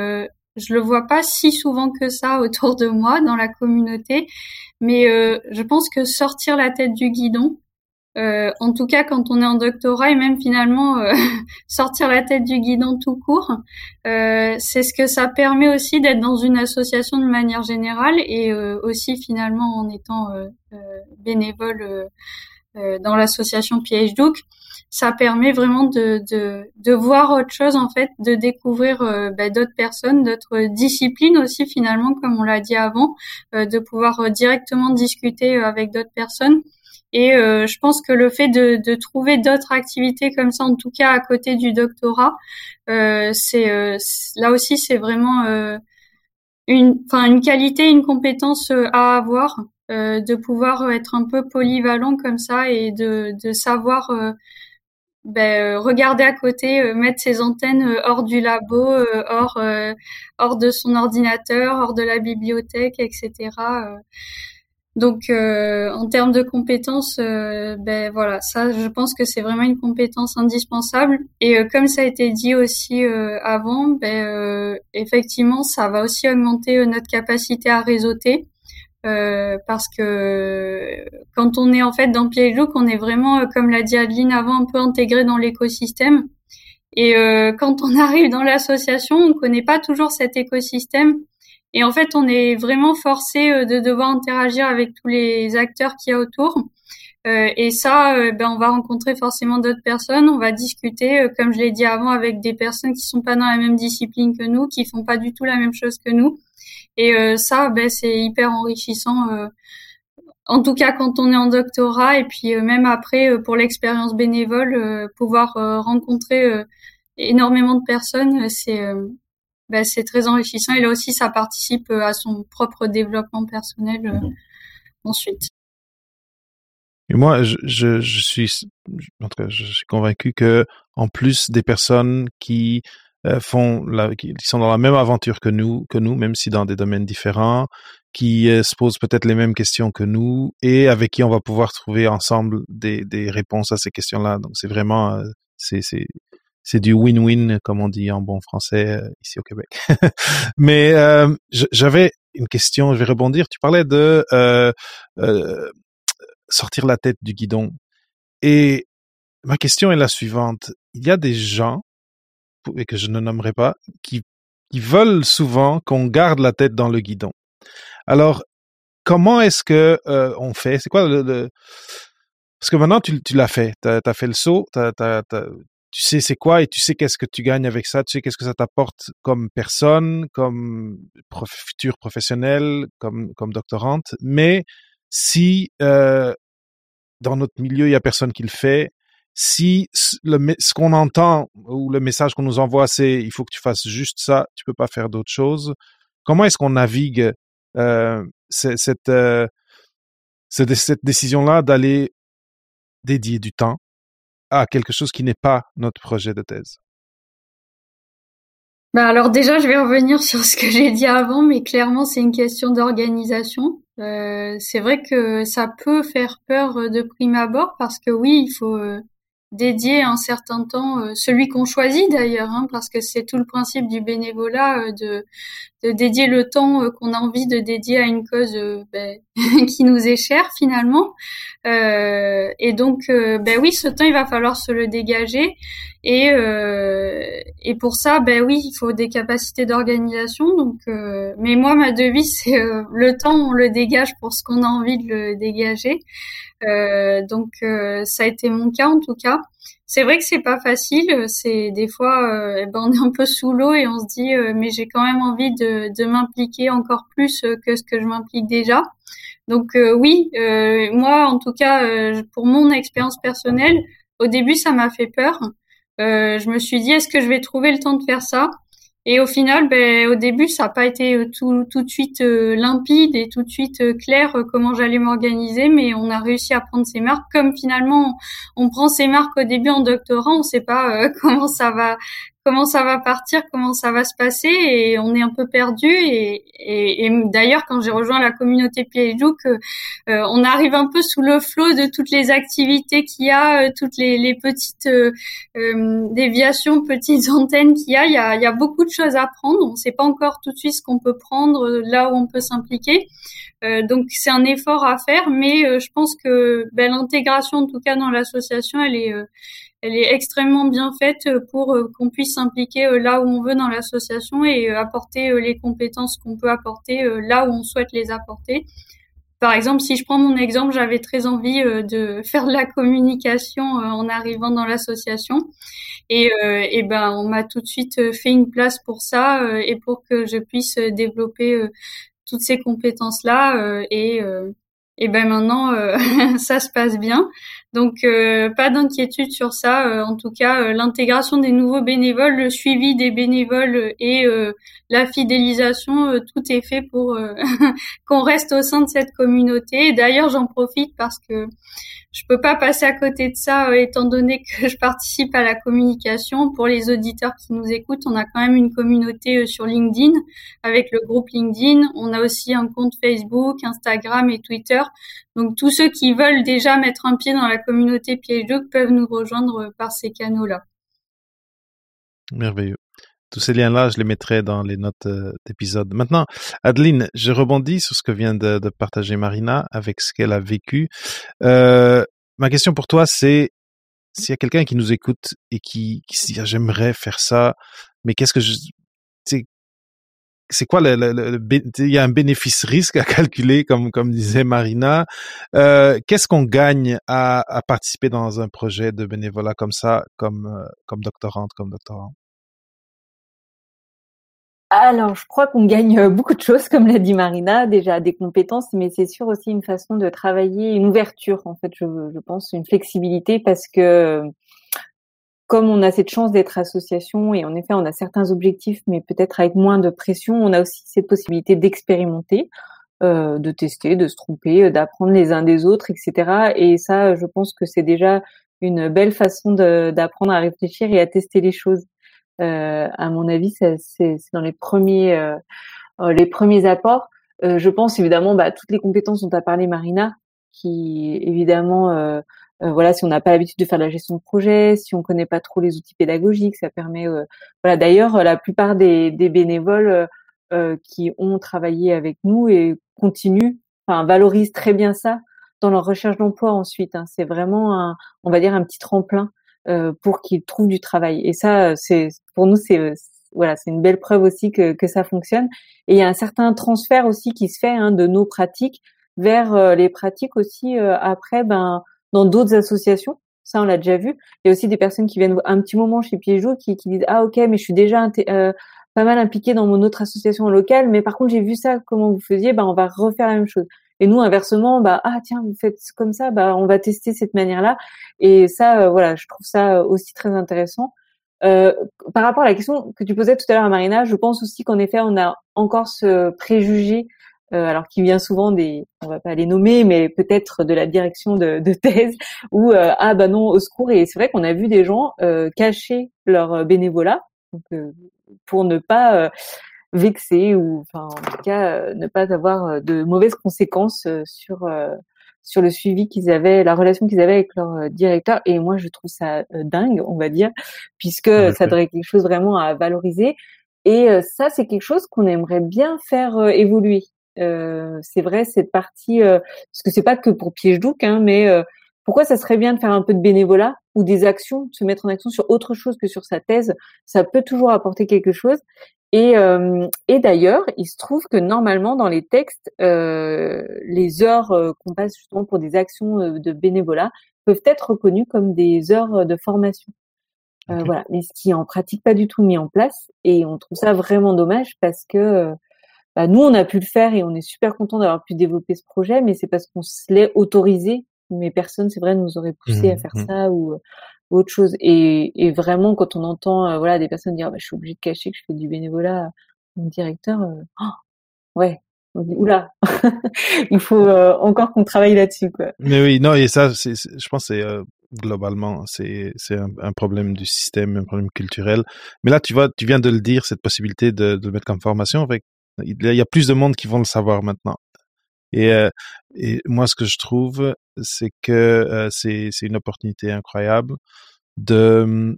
je le vois pas si souvent que ça autour de moi dans la communauté. Mais je pense que sortir la tête du guidon, euh, en tout cas, quand on est en doctorat et même finalement euh, sortir la tête du guidon tout court, euh, c'est ce que ça permet aussi d'être dans une association de manière générale et aussi finalement en étant bénévole dans l'association PHDOC, ça permet vraiment de, de, de, voir autre chose en fait, de découvrir bah, d'autres personnes, d'autres disciplines aussi finalement, comme on l'a dit avant, de pouvoir directement discuter avec d'autres personnes. Et euh, je pense que le fait de, de trouver d'autres activités comme ça, en tout cas à côté du doctorat, euh, c'est euh, là aussi c'est vraiment euh, une, une qualité, une compétence à avoir, de pouvoir être un peu polyvalent comme ça et de, de savoir ben, regarder à côté, mettre ses antennes hors du labo, hors hors de son ordinateur, hors de la bibliothèque, etc. Donc, euh, en termes de compétences, euh, ben voilà, ça, je pense que c'est vraiment une compétence indispensable. Et euh, comme ça a été dit aussi avant, ben effectivement, ça va aussi augmenter notre capacité à réseauter. Parce que quand on est en fait dans Look, on est vraiment, comme l'a dit Adeline avant, un peu intégré dans l'écosystème. Et quand on arrive dans l'association, on connaît pas toujours cet écosystème. Et en fait, on est vraiment forcé euh, de devoir interagir avec tous les acteurs qu'il y a autour. Euh, et ça, euh, ben, on va rencontrer forcément d'autres personnes, on va discuter, comme je l'ai dit avant, avec des personnes qui sont pas dans la même discipline que nous, qui font pas du tout la même chose que nous. Et ça, ben, c'est hyper enrichissant. en tout cas, quand on est en doctorat, et puis même après, pour l'expérience bénévole, pouvoir rencontrer énormément de personnes, c'est bah, c'est très enrichissant. Et là aussi, ça participe euh, à son propre développement personnel euh, mhm. ensuite. Et moi, je, je, je suis, en tout cas, je suis convaincu que en plus des personnes qui euh, font, la, qui sont dans la même aventure que nous, que nous, même si dans des domaines différents, qui se posent peut-être les mêmes questions que nous et avec qui on va pouvoir trouver ensemble des, des réponses à ces questions-là. Donc c'est vraiment, c'est, c'est, c'est du win-win, comme on dit en bon français euh, ici au Québec. Mais euh, j'avais une question, je vais rebondir. Tu parlais de euh, sortir la tête du guidon. Et ma question est la suivante. Il y a des gens, et que je ne nommerai pas, qui, qui veulent souvent qu'on garde la tête dans le guidon. Alors, comment est-ce que on fait? C'est quoi le, Parce que maintenant, tu, tu l'as fait. Tu as, fait le saut, tu tu sais c'est quoi et tu sais qu'est-ce que tu gagnes avec ça, tu sais qu'est-ce que ça t'apporte comme personne, comme prof, futur professionnel, comme comme doctorante. Mais si euh, dans notre milieu il y a personne qui le fait, si ce qu'on entend ou le message qu'on nous envoie c'est il faut que tu fasses juste ça, tu peux pas faire d'autre chose. Comment est-ce qu'on navigue euh, cette, euh, cette, cette décision-là d'aller dédier du temps à quelque chose qui n'est pas notre projet de thèse? Bah alors déjà, je vais revenir sur ce que j'ai dit avant, mais clairement, c'est une question d'organisation. Euh, c'est vrai que ça peut faire peur de prime abord parce que oui, il faut, euh, dédier un certain temps, euh, celui qu'on choisit d'ailleurs, hein, parce que c'est tout le principe du bénévolat, euh, de, de dédier le temps qu'on a envie de dédier à une cause ben, qui nous est chère finalement. et donc, ben oui, ce temps, il va falloir se le dégager. Et, et pour ça, ben oui, il faut des capacités d'organisation. Donc, mais moi, ma devise, c'est le temps, on le dégage pour ce qu'on a envie de le dégager. Euh, donc euh, ça a été mon cas en tout cas. C'est vrai que c'est pas facile. C'est des fois, euh, eh ben, on est un peu sous l'eau et on se dit, mais j'ai quand même envie de m'impliquer encore plus que ce que je m'implique déjà. Donc oui, moi en tout cas, pour mon expérience personnelle, au début ça m'a fait peur. je me suis dit, est-ce que je vais trouver le temps de faire ça? Et au final, ben, au début, ça n'a pas été euh, tout, de suite euh, limpide et tout de suite euh, clair comment j'allais m'organiser, mais on a réussi à prendre ses marques. Comme finalement, on prend ses marques au début en doctorat, on ne sait pas comment ça va comment ça va partir, comment ça va se passer, et on est un peu perdu. Et, d'ailleurs, quand j'ai rejoint la communauté Piageouk, euh, on arrive un peu sous le flot de toutes les activités qu'il y a, euh, toutes les, petites euh, euh, déviations, petites antennes qu'il y a. Il, y a. il y a beaucoup de choses à prendre. On ne sait pas encore tout de suite ce qu'on peut prendre, là où on peut s'impliquer. donc c'est un effort à faire, mais je pense que ben, l'intégration, en tout cas dans l'association, elle est elle est extrêmement bien faite pour euh, qu'on puisse s'impliquer euh, là où on veut dans l'association et euh, apporter les compétences qu'on peut apporter là où on souhaite les apporter. Par exemple, si je prends mon exemple, j'avais très envie de faire de la communication en arrivant dans l'association, et, et ben on m'a tout de suite fait une place pour ça et pour que je puisse développer toutes ces compétences là et et ben maintenant ça se passe bien. Donc euh, pas d'inquiétude sur ça. Euh, en tout cas, euh, l'intégration des nouveaux bénévoles, le suivi des bénévoles et la fidélisation, tout est fait pour qu'on reste au sein de cette communauté. D'ailleurs, j'en profite parce que je peux pas passer à côté de ça, euh, étant donné que je participe à la communication. Pour les auditeurs qui nous écoutent, on a quand même une communauté euh, sur LinkedIn avec le groupe LinkedIn. On a aussi un compte Facebook, Instagram et Twitter. Donc tous ceux qui veulent déjà mettre un pied dans la communauté Piège peuvent nous rejoindre euh, par ces canaux-là. Merveilleux. Tous ces liens-là, je les mettrai dans les notes d'épisode. Maintenant, Adeline, je rebondis sur ce que vient de, partager Marina avec ce qu'elle a vécu. Euh, ma question pour toi, c'est s'il y a quelqu'un qui nous écoute et qui, dit ah, j'aimerais faire ça, mais qu'est-ce que je c'est quoi le, il y a un bénéfice risque à calculer comme comme disait Marina. Euh, qu'est-ce qu'on gagne à, à, participer dans un projet de bénévolat comme ça comme euh, comme doctorante comme doctorant? Alors, je crois qu'on gagne euh, beaucoup de choses, comme l'a dit Marina, déjà des compétences, mais c'est sûr aussi une façon de travailler, une ouverture, en fait, je, je pense, une flexibilité, parce que comme on a cette chance d'être association et en effet, on a certains objectifs, mais peut-être avec moins de pression, on a aussi cette possibilité d'expérimenter, euh, de tester, de se tromper, euh, d'apprendre les uns des autres, etc. Et ça, je pense que c'est déjà une belle façon d'apprendre à réfléchir et à tester les choses. Euh, à mon avis, c'est dans les premiers, euh, euh, les premiers apports. je pense évidemment bah, toutes les compétences dont a parlé Marina, qui évidemment voilà, si on n'a pas l'habitude de faire la gestion de projet, si on connaît pas trop les outils pédagogiques, ça permet. voilà, d'ailleurs, la plupart des, des bénévoles qui ont travaillé avec nous et continuent, enfin valorisent très bien ça dans leur recherche d'emploi ensuite. Hein. C'est vraiment, un, on va dire, un petit tremplin euh, pour qu'ils trouvent du travail. Et ça, c'est pour nous, c'est voilà, c'est une belle preuve aussi que, que ça fonctionne. Et il y a un certain transfert aussi qui se fait hein, de nos pratiques vers euh, les pratiques aussi euh, après, ben dans d'autres associations. Ça, on l'a déjà vu. Il y a aussi des personnes qui viennent un petit moment chez Piégeot qui, qui disent ah ok, mais je suis déjà pas mal impliquée dans mon autre association locale, mais par contre j'ai vu ça comment vous faisiez, ben on va refaire la même chose. Et nous, inversement, bah ah tiens, vous faites comme ça, bah on va tester cette manière-là. Et ça, euh, voilà, je trouve ça aussi très intéressant. Euh, par rapport à la question que tu posais tout à l'heure à Marina, je pense aussi qu'en effet, on a encore ce préjugé, euh, alors qui vient souvent des, on va pas les nommer, mais peut-être de la direction de, de thèse, où ah bah non, au secours. Et c'est vrai qu'on a vu des gens cacher leur bénévolat donc, pour ne pas vexé ou enfin en tout cas euh, ne pas avoir euh, de mauvaises conséquences euh, sur sur le suivi qu'ils avaient, la relation qu'ils avaient avec leur directeur. Et moi, je trouve ça dingue, on va dire, puisque ça devrait être quelque chose vraiment à valoriser. Et ça, c'est quelque chose qu'on aimerait bien faire évoluer. C'est vrai cette partie, parce que c'est pas que pour piège douk, hein, mais pourquoi ça serait bien de faire un peu de bénévolat ou des actions, de se mettre en action sur autre chose que sur sa thèse? Ça peut toujours apporter quelque chose. Et, euh, et d'ailleurs, il se trouve que normalement dans les textes, euh, les heures euh, qu'on passe justement pour des actions euh, de bénévolat peuvent être reconnues comme des heures de formation. Euh, voilà, mais ce qui est en pratique pas du tout mis en place, et on trouve ça vraiment dommage parce que bah, nous on a pu le faire et on est super content d'avoir pu développer ce projet, mais c'est parce qu'on se l'est autorisé mais personne, c'est vrai, nous aurait poussé à mmh, faire mmh. ça ou, autre chose. Et, et, vraiment, quand on entend euh, voilà des personnes dire, bah, je suis obligée de cacher que je fais du bénévolat, mon directeur, euh, oh, ouais, on dit oula, il faut euh, encore qu'on travaille là-dessus, quoi. Mais oui, non, et ça, c'est, je pense, c'est globalement, c'est c'est un, un, problème du système, un problème culturel. Mais là, tu vois, tu viens de le dire, cette possibilité de, de le mettre comme formation, avec il y a plus de monde qui vont le savoir maintenant. Et, euh, et moi, ce que je trouve, c'est que euh, c'est une opportunité incroyable de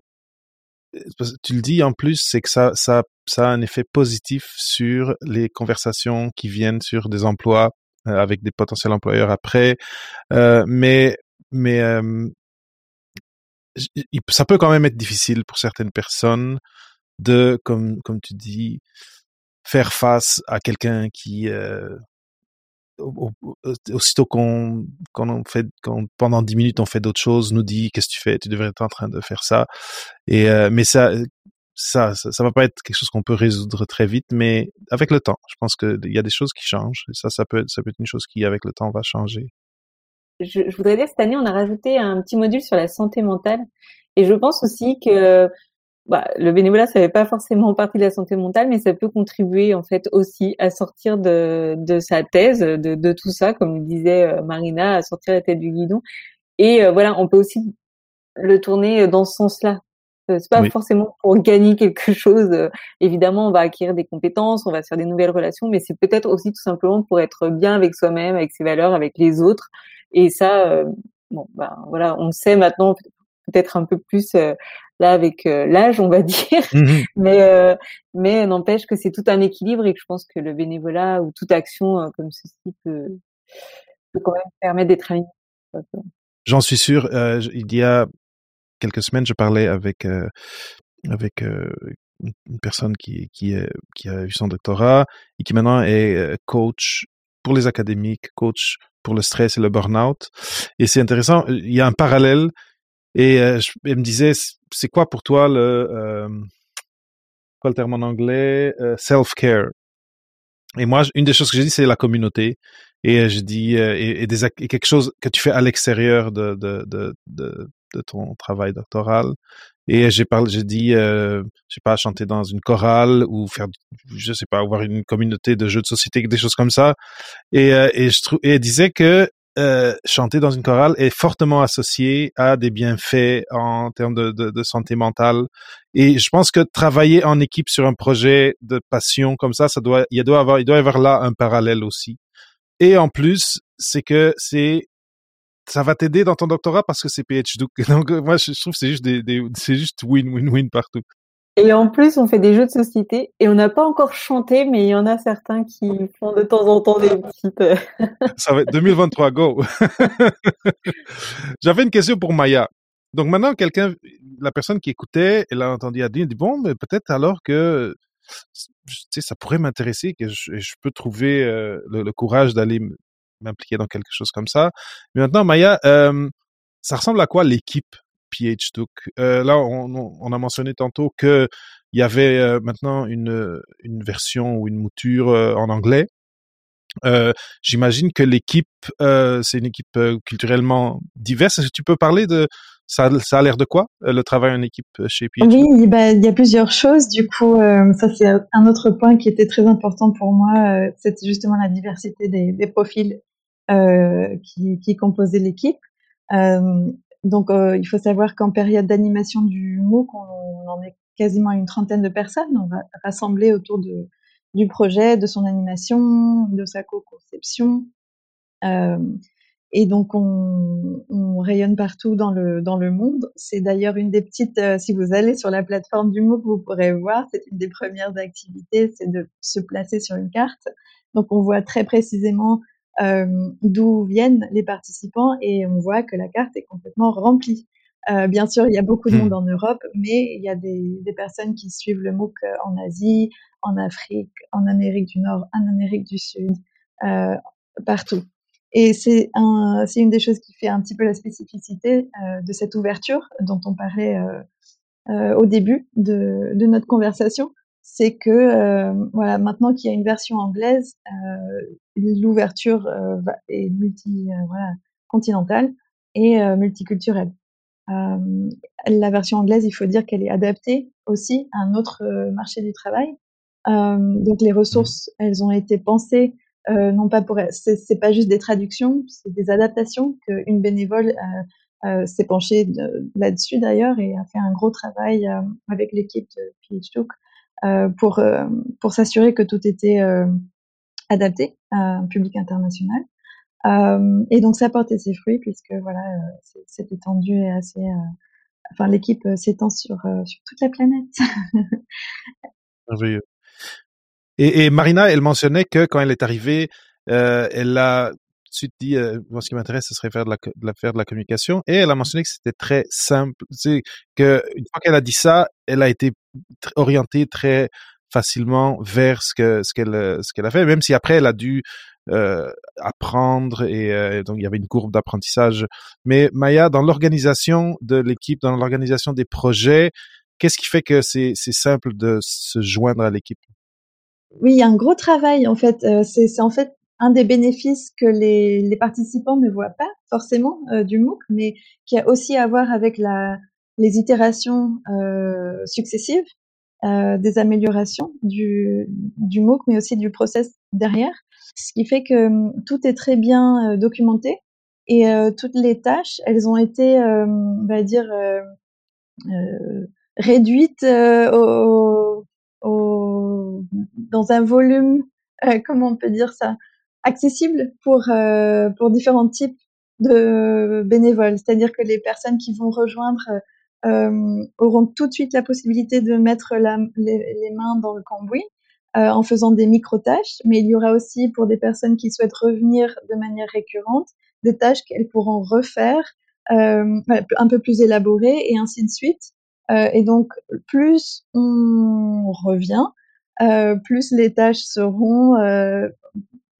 tu le dis en plus, c'est que ça, ça, ça a un effet positif sur les conversations qui viennent sur des emplois euh, avec des potentiels employeurs après. Euh, mais mais ça peut quand même être difficile pour certaines personnes de, comme comme tu dis, faire face à quelqu'un qui aussitôt qu'on qu'on fait quand pendant dix minutes on fait d'autres choses nous dit qu'est-ce que tu fais? Tu devrais être en train de faire ça. Et euh, mais ça, ça ça ça va pas être quelque chose qu'on peut résoudre très vite mais avec le temps je pense que il y a des choses qui changent. Ça ça peut ça peut être une chose qui avec le temps va changer. Je, je voudrais dire cette année on a rajouté un petit module sur la santé mentale. Et je pense aussi que bah, le bénévolat, ça fait pas forcément partie de la santé mentale, mais ça peut contribuer en fait aussi à sortir de, de sa thèse, de, de tout ça, comme disait euh, Marina, à sortir la tête du guidon. Et euh, voilà, on peut aussi le tourner dans ce sens-là. Euh, c'est pas forcément pour gagner quelque chose. évidemment, on va acquérir des compétences, on va se faire des nouvelles relations, mais c'est peut-être aussi tout simplement pour être bien avec soi-même, avec ses valeurs, avec les autres. Et ça, bon, bah voilà, on sait maintenant peut-être un peu plus là avec euh, l'âge, on va dire. Mmh mais euh, mais n'empêche que c'est tout un équilibre et que je pense que le bénévolat ou toute action euh, comme ceci peut, peut quand même permettre d'être aligné. J'en suis sûr. il y a quelques semaines, je parlais avec avec une personne qui qui qui a eu son doctorat et qui maintenant est coach pour les académiques, coach pour le stress et le burn-out. Et c'est intéressant, il y a un parallèle et euh, je, me disait, c'est quoi pour toi le, euh, quoi le terme en anglais, euh, self-care? Et moi, une des choses que j'ai dit, c'est la communauté. Et euh, je dis, et, et, des, et quelque chose que tu fais à l'extérieur de, de, de, de, ton travail doctoral. Et j'ai parlé, j'ai dit, euh, je sais pas, chanter dans une chorale ou faire, je sais pas, avoir une communauté de jeux de société, des choses comme ça. Et, et je trouve, et elle disait que euh, chanter dans une chorale est fortement associé à des bienfaits en termes de, de, de, santé mentale. Et je pense que travailler en équipe sur un projet de passion comme ça, ça doit, il doit avoir, il doit y avoir là un parallèle aussi. Et en plus, c'est que c'est ça va t'aider dans ton doctorat parce que c'est PhD. Donc moi je trouve c'est juste des, des c'est juste win win win partout. Et en plus, on fait des jeux de société et on n'a pas encore chanté, mais il y en a certains qui font de temps en temps des petites. Euh, Ça va être 2023, go. J'avais une question pour Maya. Donc maintenant, quelqu'un, la personne qui écoutait, elle a entendu Adine, dit bon, mais peut-être alors que, tu sais, ça pourrait m'intéresser, que je, je, peux trouver euh, le, le, courage d'aller m'impliquer dans quelque chose comme ça. Mais maintenant, Maya, euh, ça ressemble à quoi l'équipe? Euh, là, on, on, a mentionné tantôt que il y avait euh, maintenant une, une version ou une mouture euh, en anglais. J'imagine que l'équipe, c'est une équipe culturellement diverse. Est-ce que tu peux parler de ça, ça a l'air de quoi le travail en équipe chez PhD Oui, bah, il y a plusieurs choses. Du coup, ça c'est un autre point qui était très important pour moi. C'était justement la diversité des, des profils qui, qui composaient l'équipe. Euh, donc, euh, il faut savoir qu'en période d'animation du MOOC, on, en est quasiment une trentaine de personnes. On va rassembler autour de, du projet, de son animation, de sa co-conception. Euh, et donc on, on, rayonne partout dans le dans le monde. C'est d'ailleurs une des petites. Euh, si vous allez sur la plateforme du MOOC, vous pourrez voir. C'est une des premières activités, c'est de se placer sur une carte. Donc on voit très précisément d'où viennent les participants et on voit que la carte est complètement remplie. Euh, bien sûr, il y a beaucoup de monde hmm. en Europe, mais il y a des, des personnes qui suivent le MOOC en Asie, en Afrique, en Amérique du Nord, en Amérique du Sud, euh, partout. Et c'est un, c'est une des choses qui fait un petit peu la spécificité euh, de cette ouverture dont on parlait euh, euh au début de, de, notre conversation, c'est que euh, voilà, maintenant qu'il y a une version anglaise, euh, l'ouverture est multi, voilà, continentale et multiculturelle. la version anglaise, il faut dire qu'elle est adaptée aussi à un autre marché du travail. donc les ressources, elles ont été pensées euh, non pas pour c'est pas juste des traductions, c'est des adaptations qu'une bénévole euh, euh, s'est penchée là-dessus d'ailleurs et a fait un gros travail euh, avec l'équipe de PhDoc euh, pour pour s'assurer que tout était adapté à un public international. et donc ça porté ses fruits puisque voilà c'est étendu et assez enfin l'équipe s'étend sur sur toute la planète. Merveilleux. Et, Marina, elle mentionnait que quand elle est arrivée, euh, elle a suite dit, euh, moi, ce qui m'intéresse, ce serait faire de la, faire de la communication. Et elle a mentionné que c'était très simple. Tu sais, que une fois qu'elle a dit ça, elle a été orientée très facilement vers ce que ce qu'elle ce qu'elle a fait, même si après elle a dû euh, apprendre et euh, donc il y avait une courbe d'apprentissage. Mais Maya, dans l'organisation de l'équipe, dans l'organisation des projets, qu'est-ce qui fait que c'est c'est simple de se joindre à l'équipe? Oui, il y a un gros travail en fait. Euh, c'est en fait un des bénéfices que les, les participants ne voient pas forcément euh, du MOOC, mais qui a aussi à voir avec la, les itérations euh, successives, euh, des améliorations du, du MOOC, mais aussi du process derrière. Ce qui fait que hum, tout est très bien euh, documenté et toutes les tâches, elles ont été, on va dire, réduites au, au, dans un volume, euh, comment on peut dire ça, accessible pour, euh, pour différents types de bénévoles. C'est-à-dire que les personnes qui vont rejoindre euh, auront tout de suite la possibilité de mettre la, les, les, mains dans le cambouis euh, en faisant des micro-tâches, mais il y aura aussi pour des personnes qui souhaitent revenir de manière récurrente des tâches qu'elles pourront refaire euh, un peu plus élaborées et ainsi de suite. Euh, et donc, plus on revient, euh, plus les tâches seront, euh,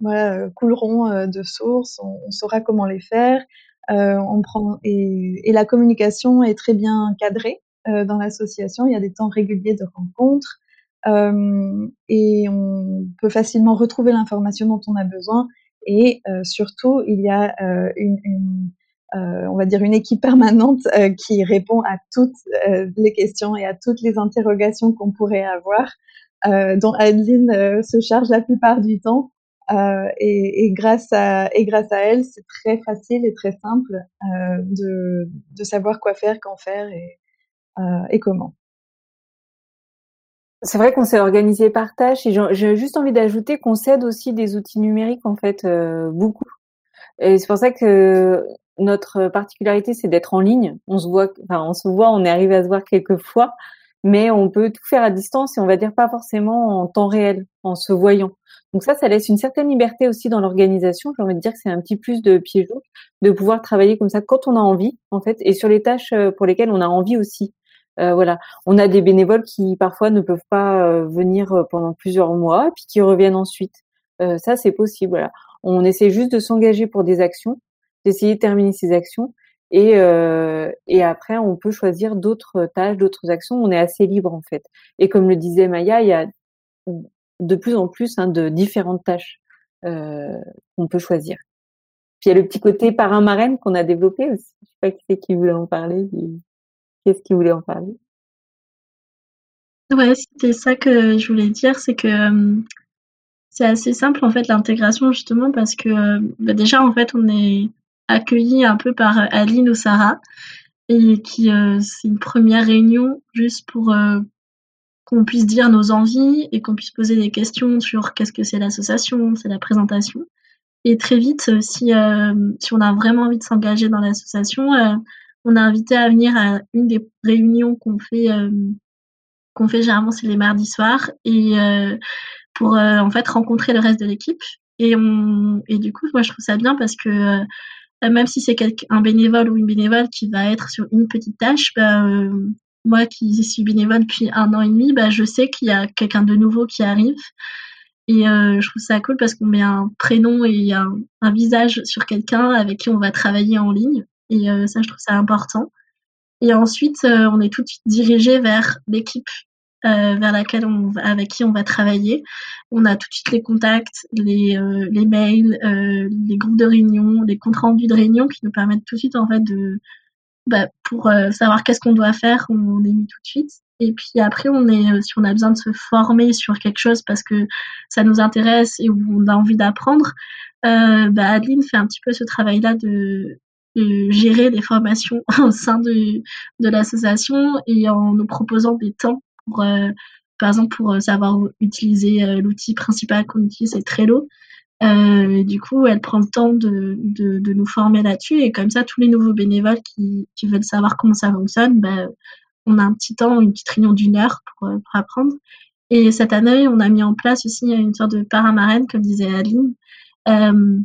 voilà, couleront de source. On, saura comment les faire. on prend et, la communication est très bien cadrée dans l'association. Il y a des temps réguliers de rencontres. Euh, et on peut facilement retrouver l'information dont on a besoin. Et euh, surtout, il y a euh, une, euh, on va dire une équipe permanente euh, qui répond à toutes euh, les questions et à toutes les interrogations qu'on pourrait avoir, dont Adeline se charge la plupart du temps. Et, et, grâce à elle, c'est très facile et très simple de, de savoir quoi faire, quand faire et, et comment. C'est vrai qu'on s'est organisé par tâches et j'ai juste envie d'ajouter qu'on cède aussi des outils numériques en fait euh, beaucoup. Et c'est pour ça que notre particularité, c'est d'être en ligne. On se voit, enfin, on se voit, on est arrivé à se voir quelques fois, mais on peut tout faire à distance et on va dire pas forcément en temps réel, en se voyant. Donc ça, ça laisse une certaine liberté aussi dans l'organisation. J'ai envie de dire que c'est un petit plus de pied de pouvoir travailler comme ça quand on a envie, en fait, et sur les tâches euh, pour lesquelles on a envie aussi. Euh, voilà, on a des bénévoles qui parfois ne peuvent pas euh, venir euh, pendant plusieurs mois, puis qui reviennent ensuite. Euh, ça, c'est possible. Voilà. On essaie juste de s'engager pour des actions d'essayer de terminer ces actions. Et, euh, et après, on peut choisir d'autres tâches, d'autres actions. On est assez libre en fait. Et comme le disait Maya, il y a de plus en plus hein, de différentes tâches euh, qu'on peut choisir. Puis il y a le petit côté parrain-marraine qu'on a développé aussi. Je sais pas qui c'est qui voulait en parler. Qu'est-ce qui voulait en parler? Ouais, c'était ça que je voulais dire, c'est que euh, c'est assez simple en fait l'intégration justement parce que bah, déjà en fait on est accueilli un peu par euh, Aline ou Sarah et qui c'est une première réunion juste pour qu'on puisse dire nos envies et qu'on puisse poser des questions sur qu'est-ce que c'est l'association, c'est la présentation. Et très vite, si, si on a vraiment envie de s'engager dans l'association, on a invité à venir à une des réunions qu'on fait, qu'on fait généralement, c'est les mardis soirs, et pour en fait rencontrer le reste de l'équipe. Et, on, et du coup, moi, je trouve ça bien parce que même si c'est un bénévole ou une bénévole qui va être sur une petite tâche, bah, moi qui suis bénévole depuis un an et demi, bah, je sais qu'il y a quelqu'un de nouveau qui arrive. Et euh, je trouve ça cool parce qu'on met un prénom et un, un visage sur quelqu'un avec qui on va travailler en ligne. Et euh, ça, je trouve ça important. Et ensuite, euh, on est tout de suite dirigé vers l'équipe vers laquelle on avec qui on va travailler. On a tout de suite les contacts, les, les mails, les groupes de réunion, les comptes rendus de réunion qui nous permettent tout de suite en fait de bah, pour euh, savoir qu'est-ce qu'on doit faire, on, est mis tout de suite. Et puis après, on est, euh, si on a besoin de se former sur quelque chose parce que ça nous intéresse et où on a envie d'apprendre, euh, bah Adeline fait un petit peu ce travail-là de, de, gérer les formations au sein de, de l'association et en nous proposant des temps pour, euh, par exemple, pour savoir utiliser l'outil principal qu'on utilise, c'est Trello. Euh, du coup, elle prend le temps de, nous former là-dessus et comme ça, tous les nouveaux bénévoles qui, veulent savoir comment ça fonctionne, ben, on a un petit temps, une petite réunion d'une heure pour, pour, apprendre. Et cette année, on a mis en place aussi une sorte de paramarraine, comme disait Aline. Euh,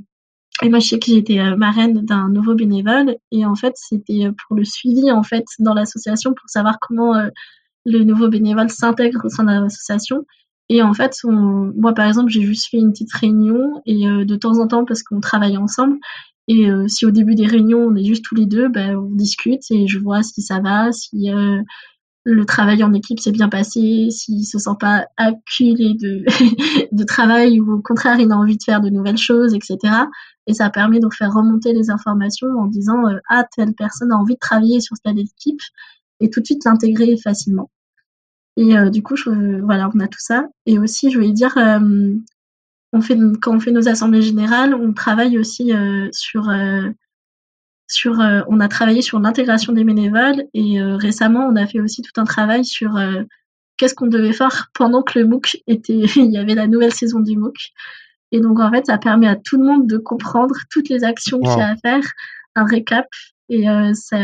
et moi, je sais que j'étais euh, marraine d'un nouveau bénévole et en fait, c'était pour le suivi en fait dans l'association pour savoir comment euh, le nouveau bénévole s'intègre au sein de l'association et en fait, moi, par exemple, j'ai juste fait une petite réunion et euh, de temps en temps, parce qu'on travaille ensemble, et euh, si au début des réunions, on est juste tous les deux, ben, on discute et je vois si ça va, si euh, le travail en équipe s'est bien passé, s'il se sent pas acculé de, de travail ou au contraire, il a envie de faire de nouvelles choses, etc. Et ça permet de faire remonter les informations en disant, ah, telle personne a envie de travailler sur telle équipe et tout de suite l'intégrer facilement. Et euh, du coup, je, voilà, on a tout ça. Et aussi, je voulais dire, euh, on fait, quand on fait nos assemblées générales, on travaille aussi euh, sur, sur on a travaillé sur l'intégration des bénévoles et récemment, on a fait aussi tout un travail sur qu'est-ce qu'on devait faire pendant que le MOOC était, il y avait la nouvelle saison du MOOC. Et donc, en fait, ça permet à tout le monde de comprendre toutes les actions qu'il y a à faire, un récap et, euh, ça,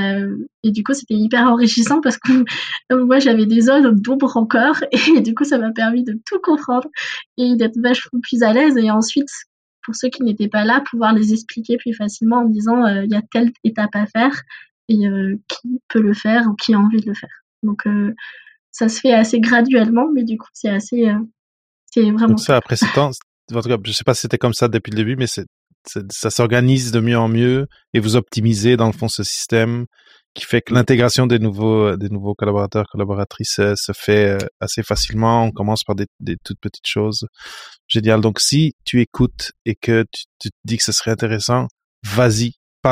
et du coup, c'était hyper enrichissant parce que moi, j'avais des zones d'ombre encore. Et du coup, ça m'a permis de tout comprendre et d'être vachement plus à l'aise. Et ensuite, pour ceux qui n'étaient pas là, pouvoir les expliquer plus facilement en disant euh, il y a telle étape à faire et euh, qui peut le faire ou qui a envie de le faire. Donc, euh, ça se fait assez graduellement, mais du coup, c'est assez. C'est vraiment. Donc, ça, après ce temps, je sais pas si c'était comme ça depuis le début, mais c'est ça s'organise de mieux en mieux et vous optimisez dans le fond ce système qui fait que l'intégration des nouveaux des nouveaux collaborateurs collaboratrices euh, se fait euh, assez facilement. On commence par des, des toutes petites choses. Génial. Donc si tu écoutes et que tu, tu te dis que ce serait intéressant, vas-y.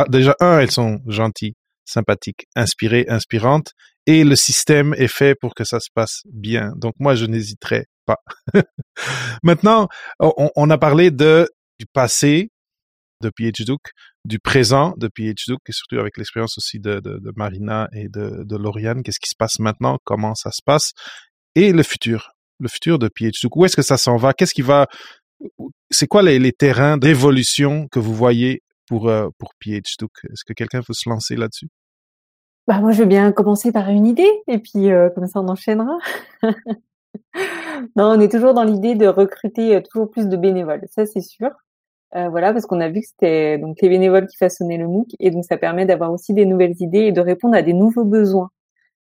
Déjà un, elles sont gentilles, sympathiques, inspirées, inspirantes et le système est fait pour que ça se passe bien. Donc moi je n'hésiterai pas. Maintenant, on, on, a parlé de du passé, de PhDoc, du présent de PhDoc et surtout avec l'expérience aussi de, Marina et de, de Lauriane. Qu'est-ce qui se passe maintenant? Comment ça se passe? Et le futur. Le futur de PhDoc. Où est-ce que ça s'en va? Qu'est-ce qui va, c'est quoi les, terrains d'évolution que vous voyez pour, euh? Est-ce que quelqu'un veut se lancer là-dessus? Bah, moi, je veux bien commencer par une idée et puis euh, comme ça on enchaînera. non, on est toujours dans l'idée de recruter euh, toujours plus de bénévoles, ça c'est sûr. Euh, voilà, parce qu'on a vu que c'était donc les bénévoles qui façonnaient le MOOC, et donc ça permet d'avoir aussi des nouvelles idées et de répondre à des nouveaux besoins.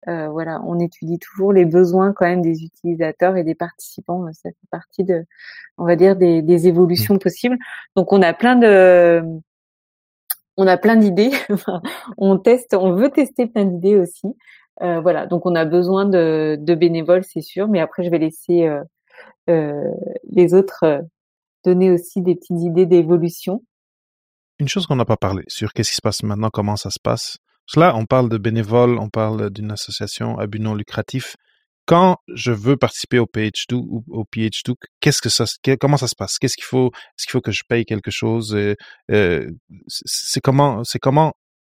Euh, voilà, on étudie toujours les besoins quand même des utilisateurs et des participants. Ça fait partie de, on va dire, des, évolutions possibles. Donc on a plein de, on a plein d'idées. on teste, on veut tester plein d'idées aussi. Euh, voilà, donc on a besoin de, bénévoles, c'est sûr. Mais après, je vais laisser euh, euh les autres donner aussi des petites idées d'évolution. Une chose qu'on n'a pas parlé sur qu'est-ce qui se passe maintenant, comment ça se passe. Là, on parle de bénévoles, on parle d'une association à but non lucratif. Quand je veux participer au PhD ou au PhD, qu'est-ce que ça, comment ça se passe? Qu'est-ce qu'il faut Est-ce qu'il faut que je paye quelque chose? Euh, C'est comment, c'est comment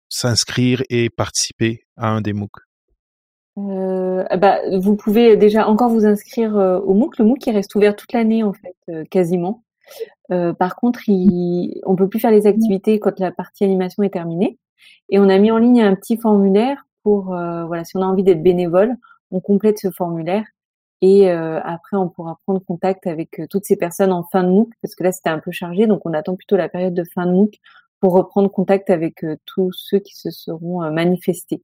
s'inscrire et participer à un des MOOC? Euh, bah, vous pouvez déjà encore vous inscrire euh, au MOOC. Le MOOC il reste ouvert toute l'année en fait, euh, quasiment. Par contre, il, on peut plus faire les activités quand la partie animation est terminée. Et on a mis en ligne un petit formulaire pour, voilà, si on a envie d'être bénévole, on complète ce formulaire et après on pourra prendre contact avec toutes ces personnes en fin de MOOC parce que là c'était un peu chargé, donc on attend plutôt la période de fin de MOOC pour reprendre contact avec tous ceux qui se seront manifestés.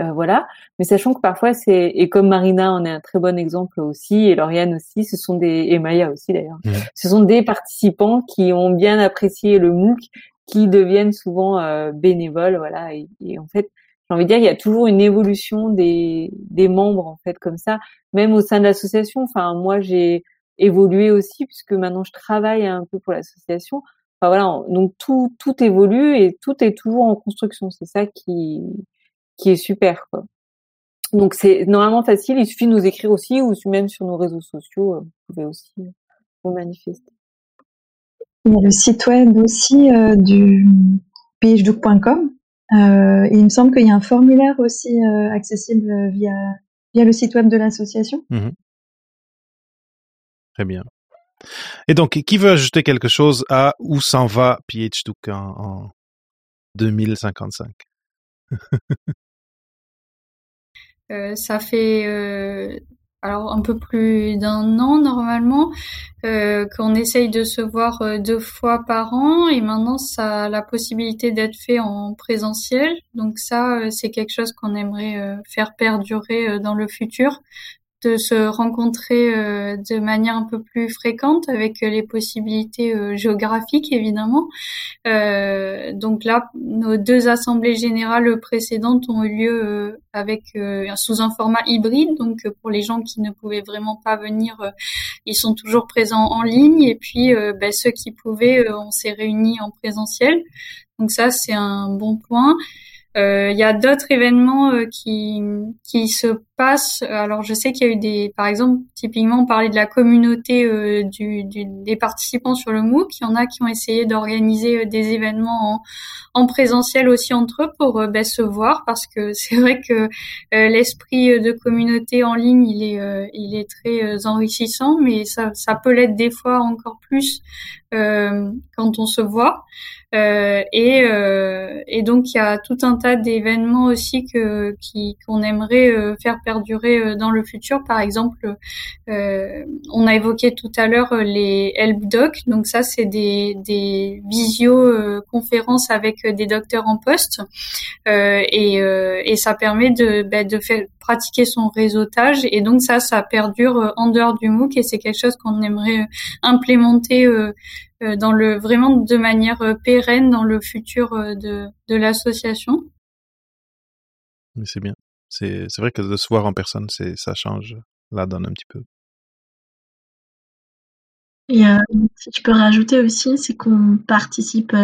Euh, voilà. Mais sachant que parfois c'est et comme Marina en est un très bon exemple aussi et Lauriane aussi, ce sont des et Maya aussi d'ailleurs. Mmh. Ce sont des participants qui ont bien apprécié le MOOC, qui deviennent souvent euh, bénévoles, voilà. Et, en fait, j'ai envie de dire, il y a toujours une évolution des des membres en fait comme ça, même au sein de l'association. Enfin, moi j'ai évolué aussi puisque maintenant je travaille un peu pour l'association. Enfin voilà, donc tout tout évolue et tout est toujours en construction. C'est ça qui qui est super. Quoi. Donc c'est normalement facile, il suffit de nous écrire aussi ou même sur nos réseaux sociaux, euh, vous pouvez aussi euh, vous manifester. Il y a le site web aussi euh, du phdouk.com. Euh, il me semble qu'il y a un formulaire aussi accessible via, via le site web de l'association. Mmh Très bien. Et donc, qui veut ajouter quelque chose à où s'en va PhDouk en, en 2055 Euh, ça fait euh, alors un peu plus d'un an normalement euh, qu'on essaye de se voir deux fois par an. Et maintenant ça a la possibilité d'être fait en présentiel. Donc ça c'est quelque chose qu'on aimerait faire perdurer dans le futur de se rencontrer euh, de manière un peu plus fréquente avec les possibilités euh, géographiques évidemment. Euh, donc là, nos deux assemblées générales précédentes ont eu lieu avec sous un format hybride. Donc pour les gens qui ne pouvaient vraiment pas venir, ils sont toujours présents en ligne. Et puis ben, ceux qui pouvaient, on s'est réunis en présentiel. Donc ça, c'est un bon point. Euh, il y a d'autres événements euh, qui qui se passent. Alors je sais qu'il y a eu des, par exemple, typiquement on parlait de la communauté euh, du, du, des participants sur le MOOC. Il y en a qui ont essayé d'organiser des événements en, en, présentiel aussi entre eux pour ben, se voir parce que c'est vrai que l'esprit de communauté en ligne il est il est très enrichissant, mais ça ça peut l'être des fois encore plus quand on se voit. Euh, et, euh, et, donc il y a tout un tas d'événements aussi que qu'on aimerait euh, faire perdurer euh, dans le futur. Par exemple, euh, on a évoqué tout à l'heure les help doc. Donc ça c'est des des visio conférences avec des docteurs en poste et et ça permet de ben, de faire pratiquer son réseautage et donc ça ça perdure en dehors du MOOC et c'est quelque chose qu'on aimerait implémenter euh, dans le vraiment de manière euh, pérenne dans le futur euh, de, de l'association. Mais c'est bien. C'est c'est vrai que de se voir en personne, c'est ça change la donne un petit peu. Et euh, si je peux rajouter aussi, c'est qu'on participe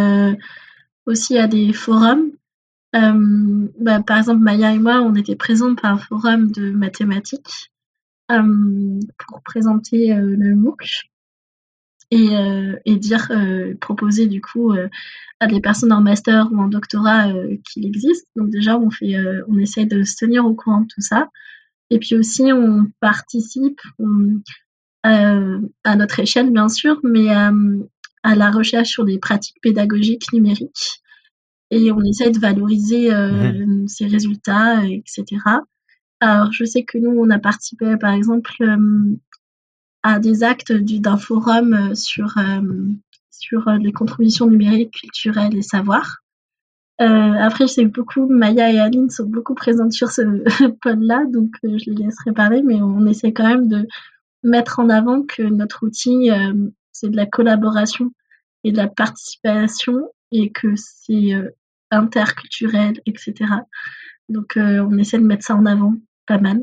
aussi à des forums. Euh, bah, par exemple, Maya et moi, on était présents par un forum de mathématiques euh, pour présenter le MOOC et, euh, et dire, euh, proposer du coup euh, à des personnes en master ou en doctorat qu'il existe. Donc déjà, on fait, on essaie de se tenir au courant de tout ça. Et puis aussi, on participe à notre échelle, bien sûr, mais à la recherche sur des pratiques pédagogiques numériques. Et on essaie de valoriser mmh ces résultats, etc. Alors, je sais que nous, on a participé, par exemple, à des actes d'un forum euh, sur, euh, sur euh, les contributions numériques, culturelles et savoirs. après, je sais que beaucoup, Maya et Aline sont beaucoup présentes sur ce pôle-là, donc je les laisserai parler, mais on essaie quand même de mettre en avant que notre outil, c'est de la collaboration et de la participation et que c'est interculturel, etc. Donc, on essaie de mettre ça en avant pas mal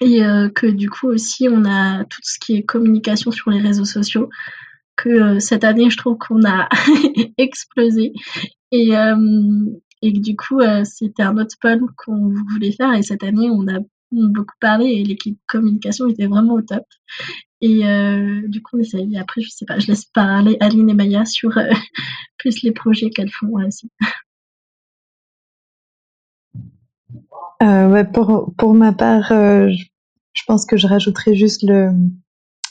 et euh, que du coup aussi on a tout ce qui est communication sur les réseaux sociaux que euh, cette année je trouve qu'on a explosé. Et euh, et que du coup c'était un autre pôle qu'on voulait faire. Et cette année on a beaucoup parlé et l'équipe communication était vraiment au top. Et du coup on essaye. Après je sais pas je laisse parler Aline et Maya sur plus les projets qu'elles font aussi Euh, ouais, pour, pour ma part, euh, je, pense que je rajouterais juste le,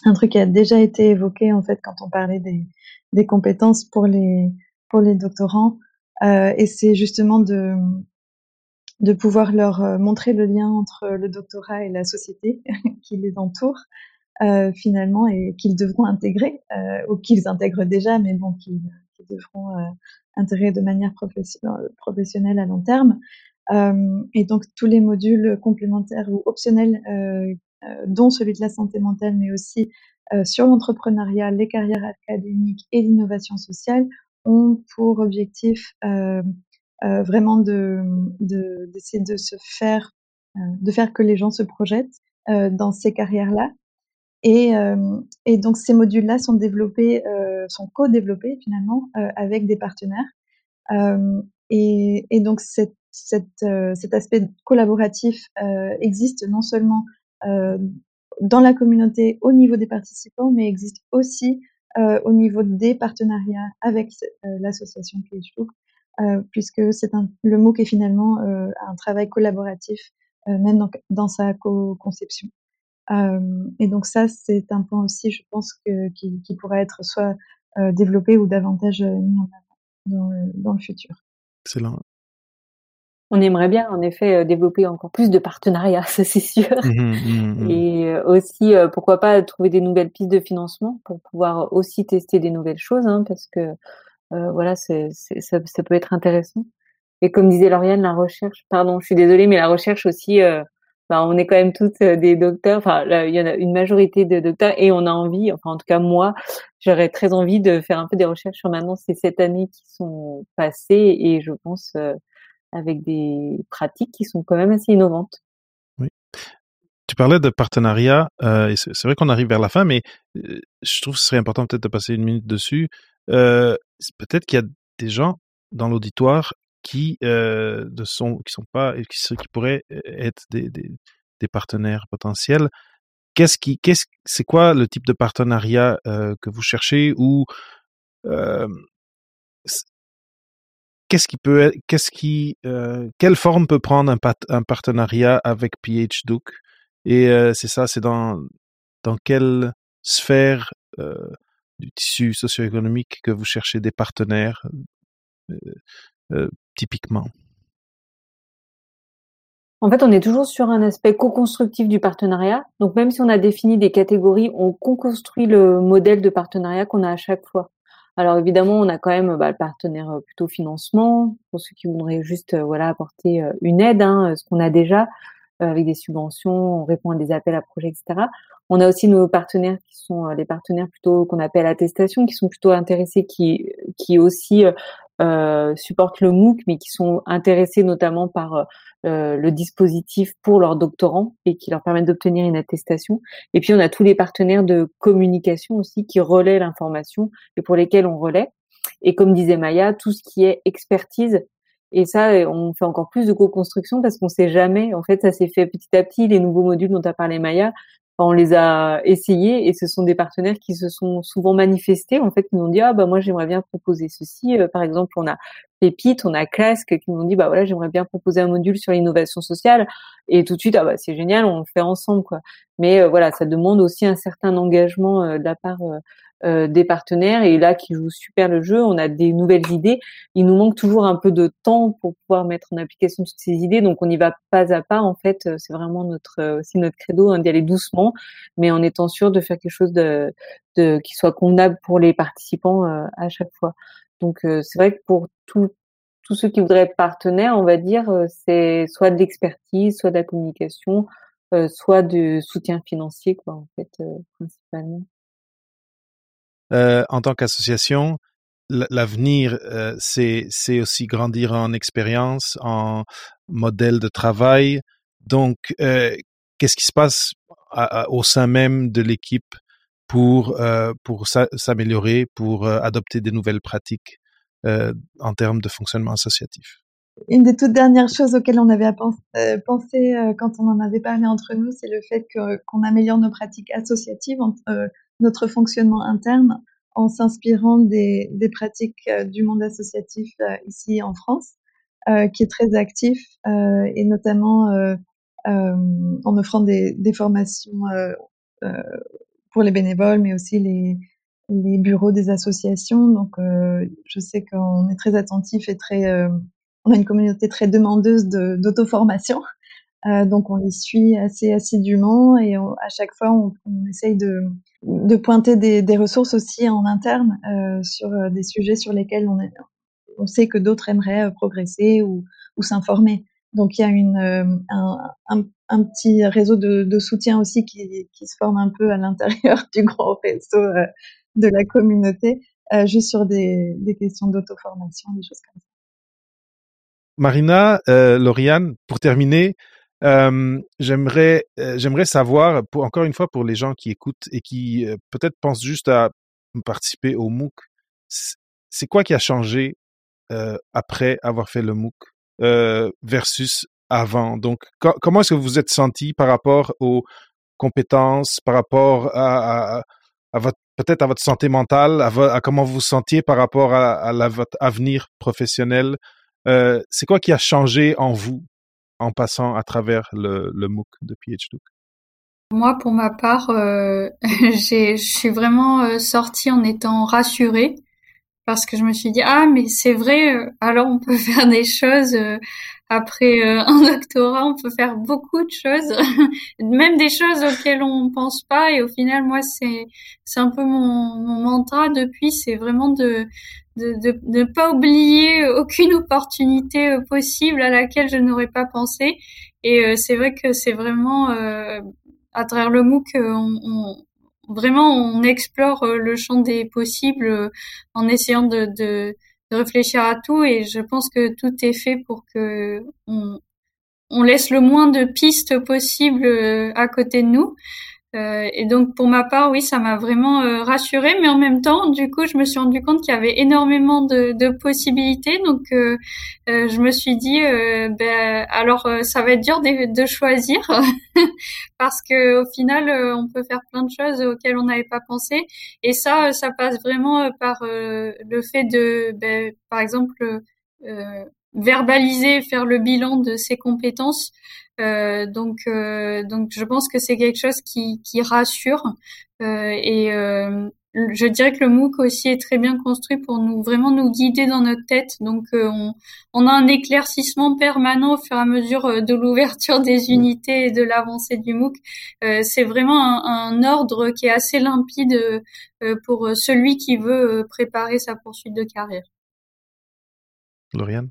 un truc qui a déjà été évoqué en fait quand on parlait des, des compétences pour les pour les doctorants, euh, et c'est justement de de pouvoir leur euh, montrer le lien entre le doctorat et la société qui les entoure euh, finalement et qu'ils devront intégrer euh, ou qu'ils intègrent déjà, mais bon, qu'ils devront intégrer de manière professionnelle à long terme. Euh, et donc tous les modules complémentaires ou optionnels, euh, dont celui de la santé mentale, mais aussi sur l'entrepreneuriat, les carrières académiques et l'innovation sociale, ont pour objectif vraiment de d'essayer de, de, se faire de faire que les gens se projettent dans ces carrières-là et, euh, et, donc ces modules-là sont développés, euh, sont co-développés finalement euh, avec des partenaires. Euh, et, et, donc cette, cette, euh, cet aspect collaboratif existe non seulement dans la communauté au niveau des participants, mais existe aussi au niveau des partenariats avec l'association PHLook, puisque c'est le MOOC est finalement un travail collaboratif même dans, sa co-conception. Euh, et donc ça, c'est un point aussi, je pense, qui, qui pourrait être soit euh, développé ou davantage euh, mis en avant dans dans le futur. Excellent. On aimerait bien, en effet, développer encore plus de partenariats, ça c'est sûr. Mmh, mmh, mmh. Et aussi, pourquoi pas trouver des nouvelles pistes de financement pour pouvoir aussi tester des nouvelles choses, hein, parce que euh, voilà, c'est, ça, ça, peut être intéressant. Et comme disait Lauriane, la recherche, pardon, je suis désolée, mais la recherche aussi, euh, bah, on est quand même toutes euh, des docteurs. Enfin, il y en a une majorité de docteurs et on a envie, enfin en tout cas moi, j'aurais très envie de faire un peu des recherches sur maintenant ces sept années qui sont passées et je pense euh, avec des pratiques qui sont quand même assez innovantes. Oui. Tu parlais de partenariat, euh, et c'est vrai qu'on arrive vers la fin, mais euh, je trouve que ce serait important peut-être de passer une minute dessus. Euh, peut-être qu'il y a des gens dans l'auditoire qui ne sont sont pas qui, qui pourraient être des, des, partenaires potentiels. Qu'est-ce qui qu'est-ce c'est quoi le type de partenariat que vous cherchez ou qu'est-ce qui peut qu'est-ce qui euh, quelle forme peut prendre un, partenariat avec PhDoc et euh, c'est ça c'est dans dans quelle sphère du tissu socio-économique que vous cherchez des partenaires euh, typiquement? En fait, on est toujours sur un aspect co-constructif du partenariat. Donc, même si on a défini des catégories, on co-construit le modèle de partenariat qu'on a à chaque fois. Alors, évidemment, on a quand même bah, le partenaire euh, plutôt financement pour ceux qui voudraient juste euh, voilà apporter une aide, hein, ce qu'on a déjà avec des subventions, on répond à des appels à projets, etc. On a aussi nos partenaires qui sont les partenaires plutôt qu'on appelle attestation, qui sont plutôt intéressés, qui qui aussi euh, supportent le MOOC, mais qui sont intéressés notamment par euh, le dispositif pour leurs doctorants et qui leur permettent d'obtenir une attestation. Et puis on a tous les partenaires de communication aussi qui relaient l'information et pour lesquels on relaie. Et comme disait Maya, tout ce qui est expertise. Et ça, on fait encore plus de co-construction parce qu'on sait jamais. En fait, ça s'est fait petit à petit. Les nouveaux modules dont a parlé Maya, on les a essayés et ce sont des partenaires qui se sont souvent manifestés. En fait qui nous ont dit ah bah moi j'aimerais bien proposer ceci. Euh, par exemple on a Pépite on a Clask qui nous ont dit bah voilà j'aimerais bien proposer un module sur l'innovation sociale. Et tout de suite ah bah c'est génial on le fait ensemble quoi. Mais euh, voilà ça demande aussi un certain engagement euh, de la part euh, des partenaires et là qui jouent super le jeu, on a des nouvelles idées. Il nous manque toujours un peu de temps pour pouvoir mettre en application toutes ces idées, donc on y va pas à pas. En fait, c'est vraiment notre euh, aussi notre credo hein, d'y aller doucement, mais en étant sûr de faire quelque chose de, de qui soit convenable pour les participants euh, à chaque fois. Donc c'est vrai que pour tout, tous ceux qui voudraient être partenaires, on va dire, c'est soit de l'expertise, soit de la communication, soit de soutien financier, quoi, en fait, principalement. Euh, en tant qu'association, l'avenir, euh, c'est aussi grandir en expérience, en modèle de travail. Donc, euh, qu'est-ce qui se passe au sein même de l'équipe pour pour s'améliorer, pour adopter des nouvelles pratiques en termes de fonctionnement associatif? Une des toutes dernières choses auxquelles on avait pensé quand on en avait parlé entre nous, c'est le fait qu'on améliore nos pratiques associatives, notre fonctionnement interne en s'inspirant des, des, pratiques euh, du monde associatif euh, ici en France, euh, qui est très actif et notamment en offrant des, des formations pour les bénévoles, mais aussi les, les bureaux des associations. Donc, je sais qu'on est très attentif et très, on a une communauté très demandeuse d'auto-formation. Euh, donc on les suit assez assidûment et à chaque fois on, essaye de, pointer des, ressources aussi en interne euh, sur euh, des sujets sur lesquels on, sait que d'autres aimeraient progresser ou, s'informer. Donc il y a une, un, petit réseau de, soutien aussi qui, se forme un peu à l'intérieur du grand réseau de la communauté, juste sur des, des questions d'auto-formation, des choses comme ça. Marina, euh, Lauriane, pour terminer, j'aimerais j'aimerais savoir, encore une fois, pour les gens qui écoutent et qui peut-être pensent juste à participer au MOOC, c'est quoi qui a changé après avoir fait le MOOC versus avant? Donc, comment est-ce que vous êtes senti par rapport aux compétences, par rapport à, votre peut-être à votre santé mentale, à, comment vous vous sentiez par rapport à, à votre avenir professionnel? C'est quoi qui a changé en vous? En passant à travers le, le MOOC de PhDoc Moi, pour ma part, euh, je suis vraiment euh, sortie en étant rassurée parce que je me suis dit ah mais c'est vrai, euh, alors on peut faire des choses euh, après un doctorat, on peut faire beaucoup de choses, même des choses auxquelles on pense pas et au final moi c'est c'est un peu mon, mon mantra depuis, c'est vraiment de de ne pas oublier aucune opportunité euh, possible à laquelle je n'aurais pas pensé. Et euh, c'est vrai que c'est vraiment euh, à travers le MOOC, on, on, vraiment on explore le champ des possibles en essayant de, de, réfléchir à tout. Et je pense que tout est fait pour que on, laisse le moins de pistes possibles à côté de nous. Euh, et donc pour ma part, oui, ça m'a vraiment euh, rassurée, mais en même temps, du coup, je me suis rendu compte qu'il y avait énormément de, possibilités. Donc euh, je me suis dit, ben alors ça va être dur de, de choisir parce que au final, on peut faire plein de choses auxquelles on n'avait pas pensé. Et ça, ça passe vraiment par le fait de, ben, par exemple, verbaliser, faire le bilan de ses compétences. Euh, donc, euh, donc, je pense que c'est quelque chose qui, qui rassure. Euh, et euh, je dirais que le MOOC aussi est très bien construit pour nous vraiment nous guider dans notre tête. Donc, euh, on, on, a un éclaircissement permanent au fur et à mesure de l'ouverture des unités et de l'avancée du MOOC. c'est vraiment un, un, ordre qui est assez limpide pour celui qui veut préparer sa poursuite de carrière. Lauriane?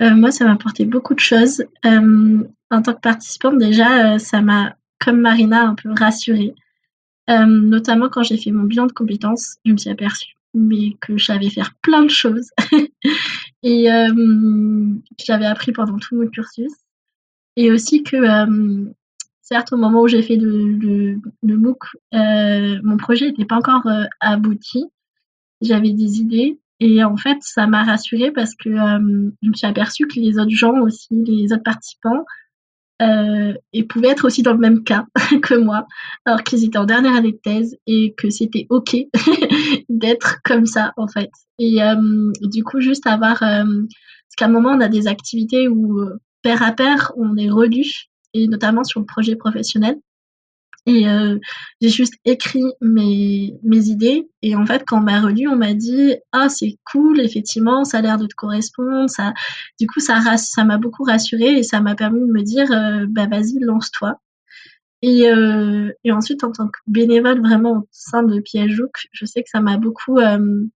Euh, moi, ça m'a apporté beaucoup de choses. Euh, en tant que participante, déjà, euh, ça m'a, comme Marina, un peu rassurée. Notamment quand j'ai fait mon bilan de compétences, je me suis aperçue mais que je savais faire plein de choses et j'avais appris pendant tout mon cursus. Et aussi que, certes, au moment où j'ai fait le, le, le MOOC, mon projet n'était pas encore abouti. J'avais des idées, et en fait, ça m'a rassurée parce que euh, je me suis aperçue que les autres gens aussi, les autres participants, euh, et pouvaient être aussi dans le même cas que moi, alors qu'ils étaient en dernière année de thèse et que c'était ok d'être comme ça en fait. Et euh, du coup, juste avoir, euh, parce qu'à un moment, on a des activités où pair à pair, on est relus, et notamment sur le projet professionnel. Et euh, j'ai juste écrit mes, mes idées. Et en fait, quand on m'a relu, on m'a dit Ah, c'est cool, effectivement, ça a l'air de te correspondre. Ça, du coup, ça ça m'a beaucoup rassurée et ça m'a permis de me dire euh, Bah, vas-y, lance-toi. Et, euh, et ensuite, en tant que bénévole vraiment au sein de Piajouk, je sais que ça m'a beaucoup euh,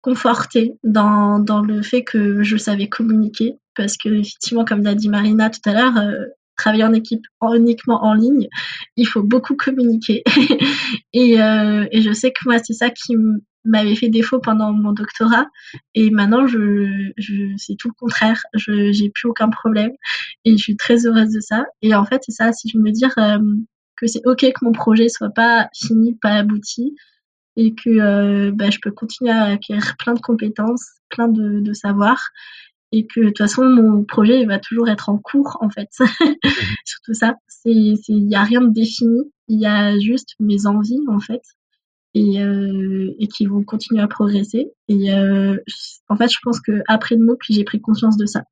confortée dans, dans le fait que je savais communiquer. Parce que, effectivement, comme l'a dit Marina tout à l'heure, euh, travailler en équipe uniquement en ligne, il faut beaucoup communiquer. et, euh, et, je sais que moi, c'est ça qui m'avait fait défaut pendant mon doctorat. Et maintenant, je, c'est tout le contraire. Je j'ai plus aucun problème et je suis très heureuse de ça. Et en fait, c'est ça, si je me dire euh, que c'est ok que mon projet soit pas fini, pas abouti, et que euh, bah, je peux continuer à acquérir plein de compétences, plein de, de savoirs et que de toute façon mon projet va toujours être en cours en fait. Surtout ça. C'est il y a rien de défini. Il y a juste mes envies en fait. Et euh, et qui vont continuer à progresser. Et euh, en fait je pense que après le MOOC j'ai pris conscience de ça.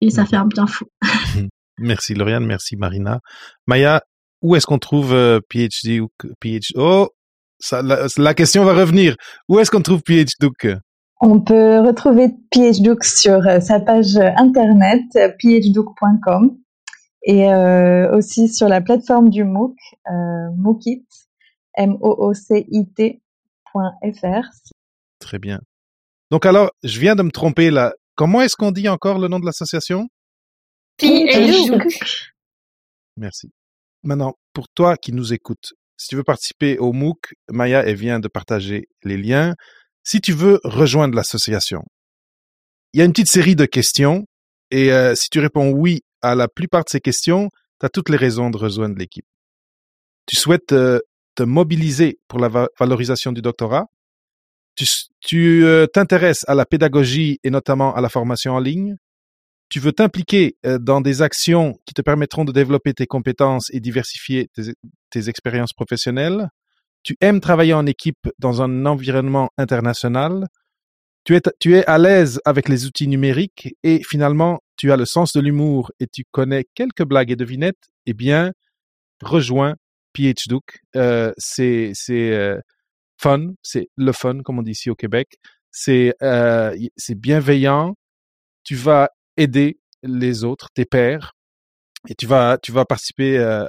Et ça fait un bien fou. Merci Lauriane. Merci Marina. Maya où est-ce qu'on trouve PhD ou PhD Oh, ça, la, question va revenir. Où est-ce qu'on trouve PhDook On peut retrouver PhDook sur sa page internet phdook.com et aussi sur la plateforme du MOOC, MOOCit, M-O-O-C-I-T.fr. Très bien. Donc alors, je viens de me tromper là. Comment est-ce qu'on dit encore le nom de l'association? PhDook. Merci. Maintenant, pour toi qui nous écoutes, si tu veux participer au MOOC, Maya elle vient de partager les liens. Si tu veux rejoindre l'association, il y a une petite série de questions et euh, si tu réponds oui à la plupart de ces questions, tu as toutes les raisons de rejoindre l'équipe. Tu souhaites euh, te mobiliser pour la valorisation du doctorat. Tu euh, t'intéresses à la pédagogie et notamment à la formation en ligne tu veux t'impliquer dans des actions qui te permettront de développer tes compétences et diversifier tes, expériences professionnelles, tu aimes travailler en équipe dans un environnement international, tu es, tu es à l'aise avec les outils numériques et finalement tu as le sens de l'humour et tu connais quelques blagues et devinettes, eh bien, rejoins PhDook. Euh, c'est euh, fun, c'est le fun comme on dit ici au Québec. C'est euh, c'est bienveillant. Tu vas aider les autres, tes pairs, et tu vas tu vas participer euh,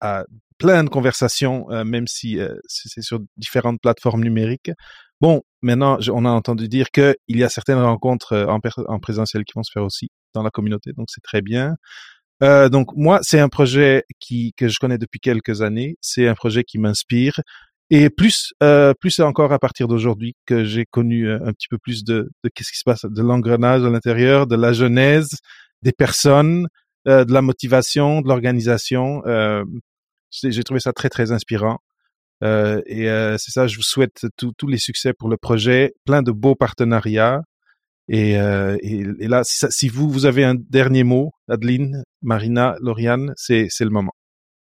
à, plein de conversations, euh, même si euh, c'est sur différentes plateformes numériques. Bon, maintenant, on a entendu dire qu'il y a certaines rencontres en, en, présentiel qui vont se faire aussi dans la communauté, donc c'est très bien. Euh, donc moi, c'est un projet qui que je connais depuis quelques années. C'est un projet qui m'inspire. Et plus, euh, plus encore à partir d'aujourd'hui que j'ai connu euh, un petit peu plus de, de qu'est-ce qui se passe, de l'engrenage à l'intérieur, de la genèse, des personnes, euh, de la motivation, de l'organisation. Euh, j'ai trouvé ça très très inspirant. Euh, et euh, c'est ça, je vous souhaite tous les succès pour le projet, plein de beaux partenariats. Et, et, et là, si, si, vous vous avez un dernier mot, Adeline, Marina, Lauriane, c'est c'est le moment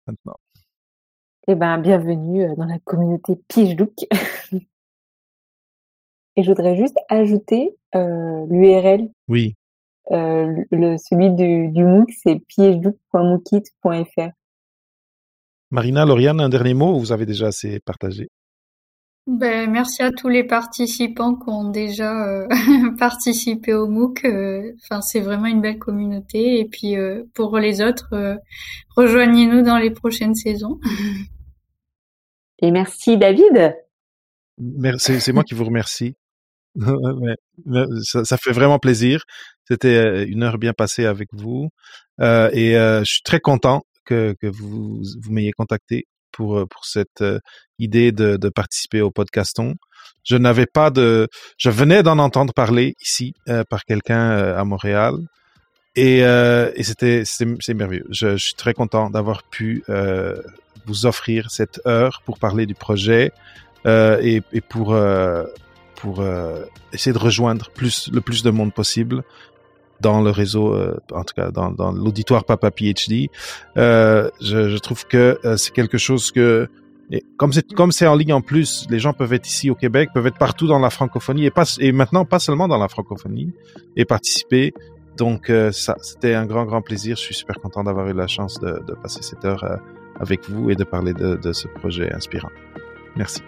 maintenant. Eh ben, bienvenue euh, dans la communauté PhDook. Et je voudrais juste ajouter euh, l'URL. Oui. Euh, le, celui du, du MOOC, c'est phdook.mookit.fr. Marina, Lauriane, un dernier mot ou vous avez déjà assez partagé ben, merci à tous les participants qui ont déjà euh, participé au MOOC. Euh, enfin, c'est vraiment une belle communauté. Et puis, euh, pour les autres, rejoignez-nous dans les prochaines saisons. Et merci David. Merci, c'est moi qui vous remercie. ça, ça, fait vraiment plaisir. C'était une heure bien passée avec vous. et je suis très content que, vous, m'ayez contacté pour euh, pour cette euh, idée de, participer au podcaston. Je n'avais pas de, je venais d'en entendre parler ici euh, par quelqu'un à Montréal et, et c'était c'est merveilleux. Je, suis très content d'avoir pu vous offrir cette heure pour parler du projet et, et pour pour essayer de rejoindre plus le plus de monde possible dans le réseau, euh, en tout cas dans, l'auditoire Papa PhD. Euh, je, trouve que euh, c'est quelque chose que comme c'est en ligne en plus, les gens peuvent être ici au Québec, peuvent être partout dans la francophonie et maintenant pas seulement dans la francophonie et participer. Donc ça, c'était un grand grand plaisir. Je suis super content d'avoir eu la chance de, passer cette heure avec vous et de parler de ce projet inspirant. Merci.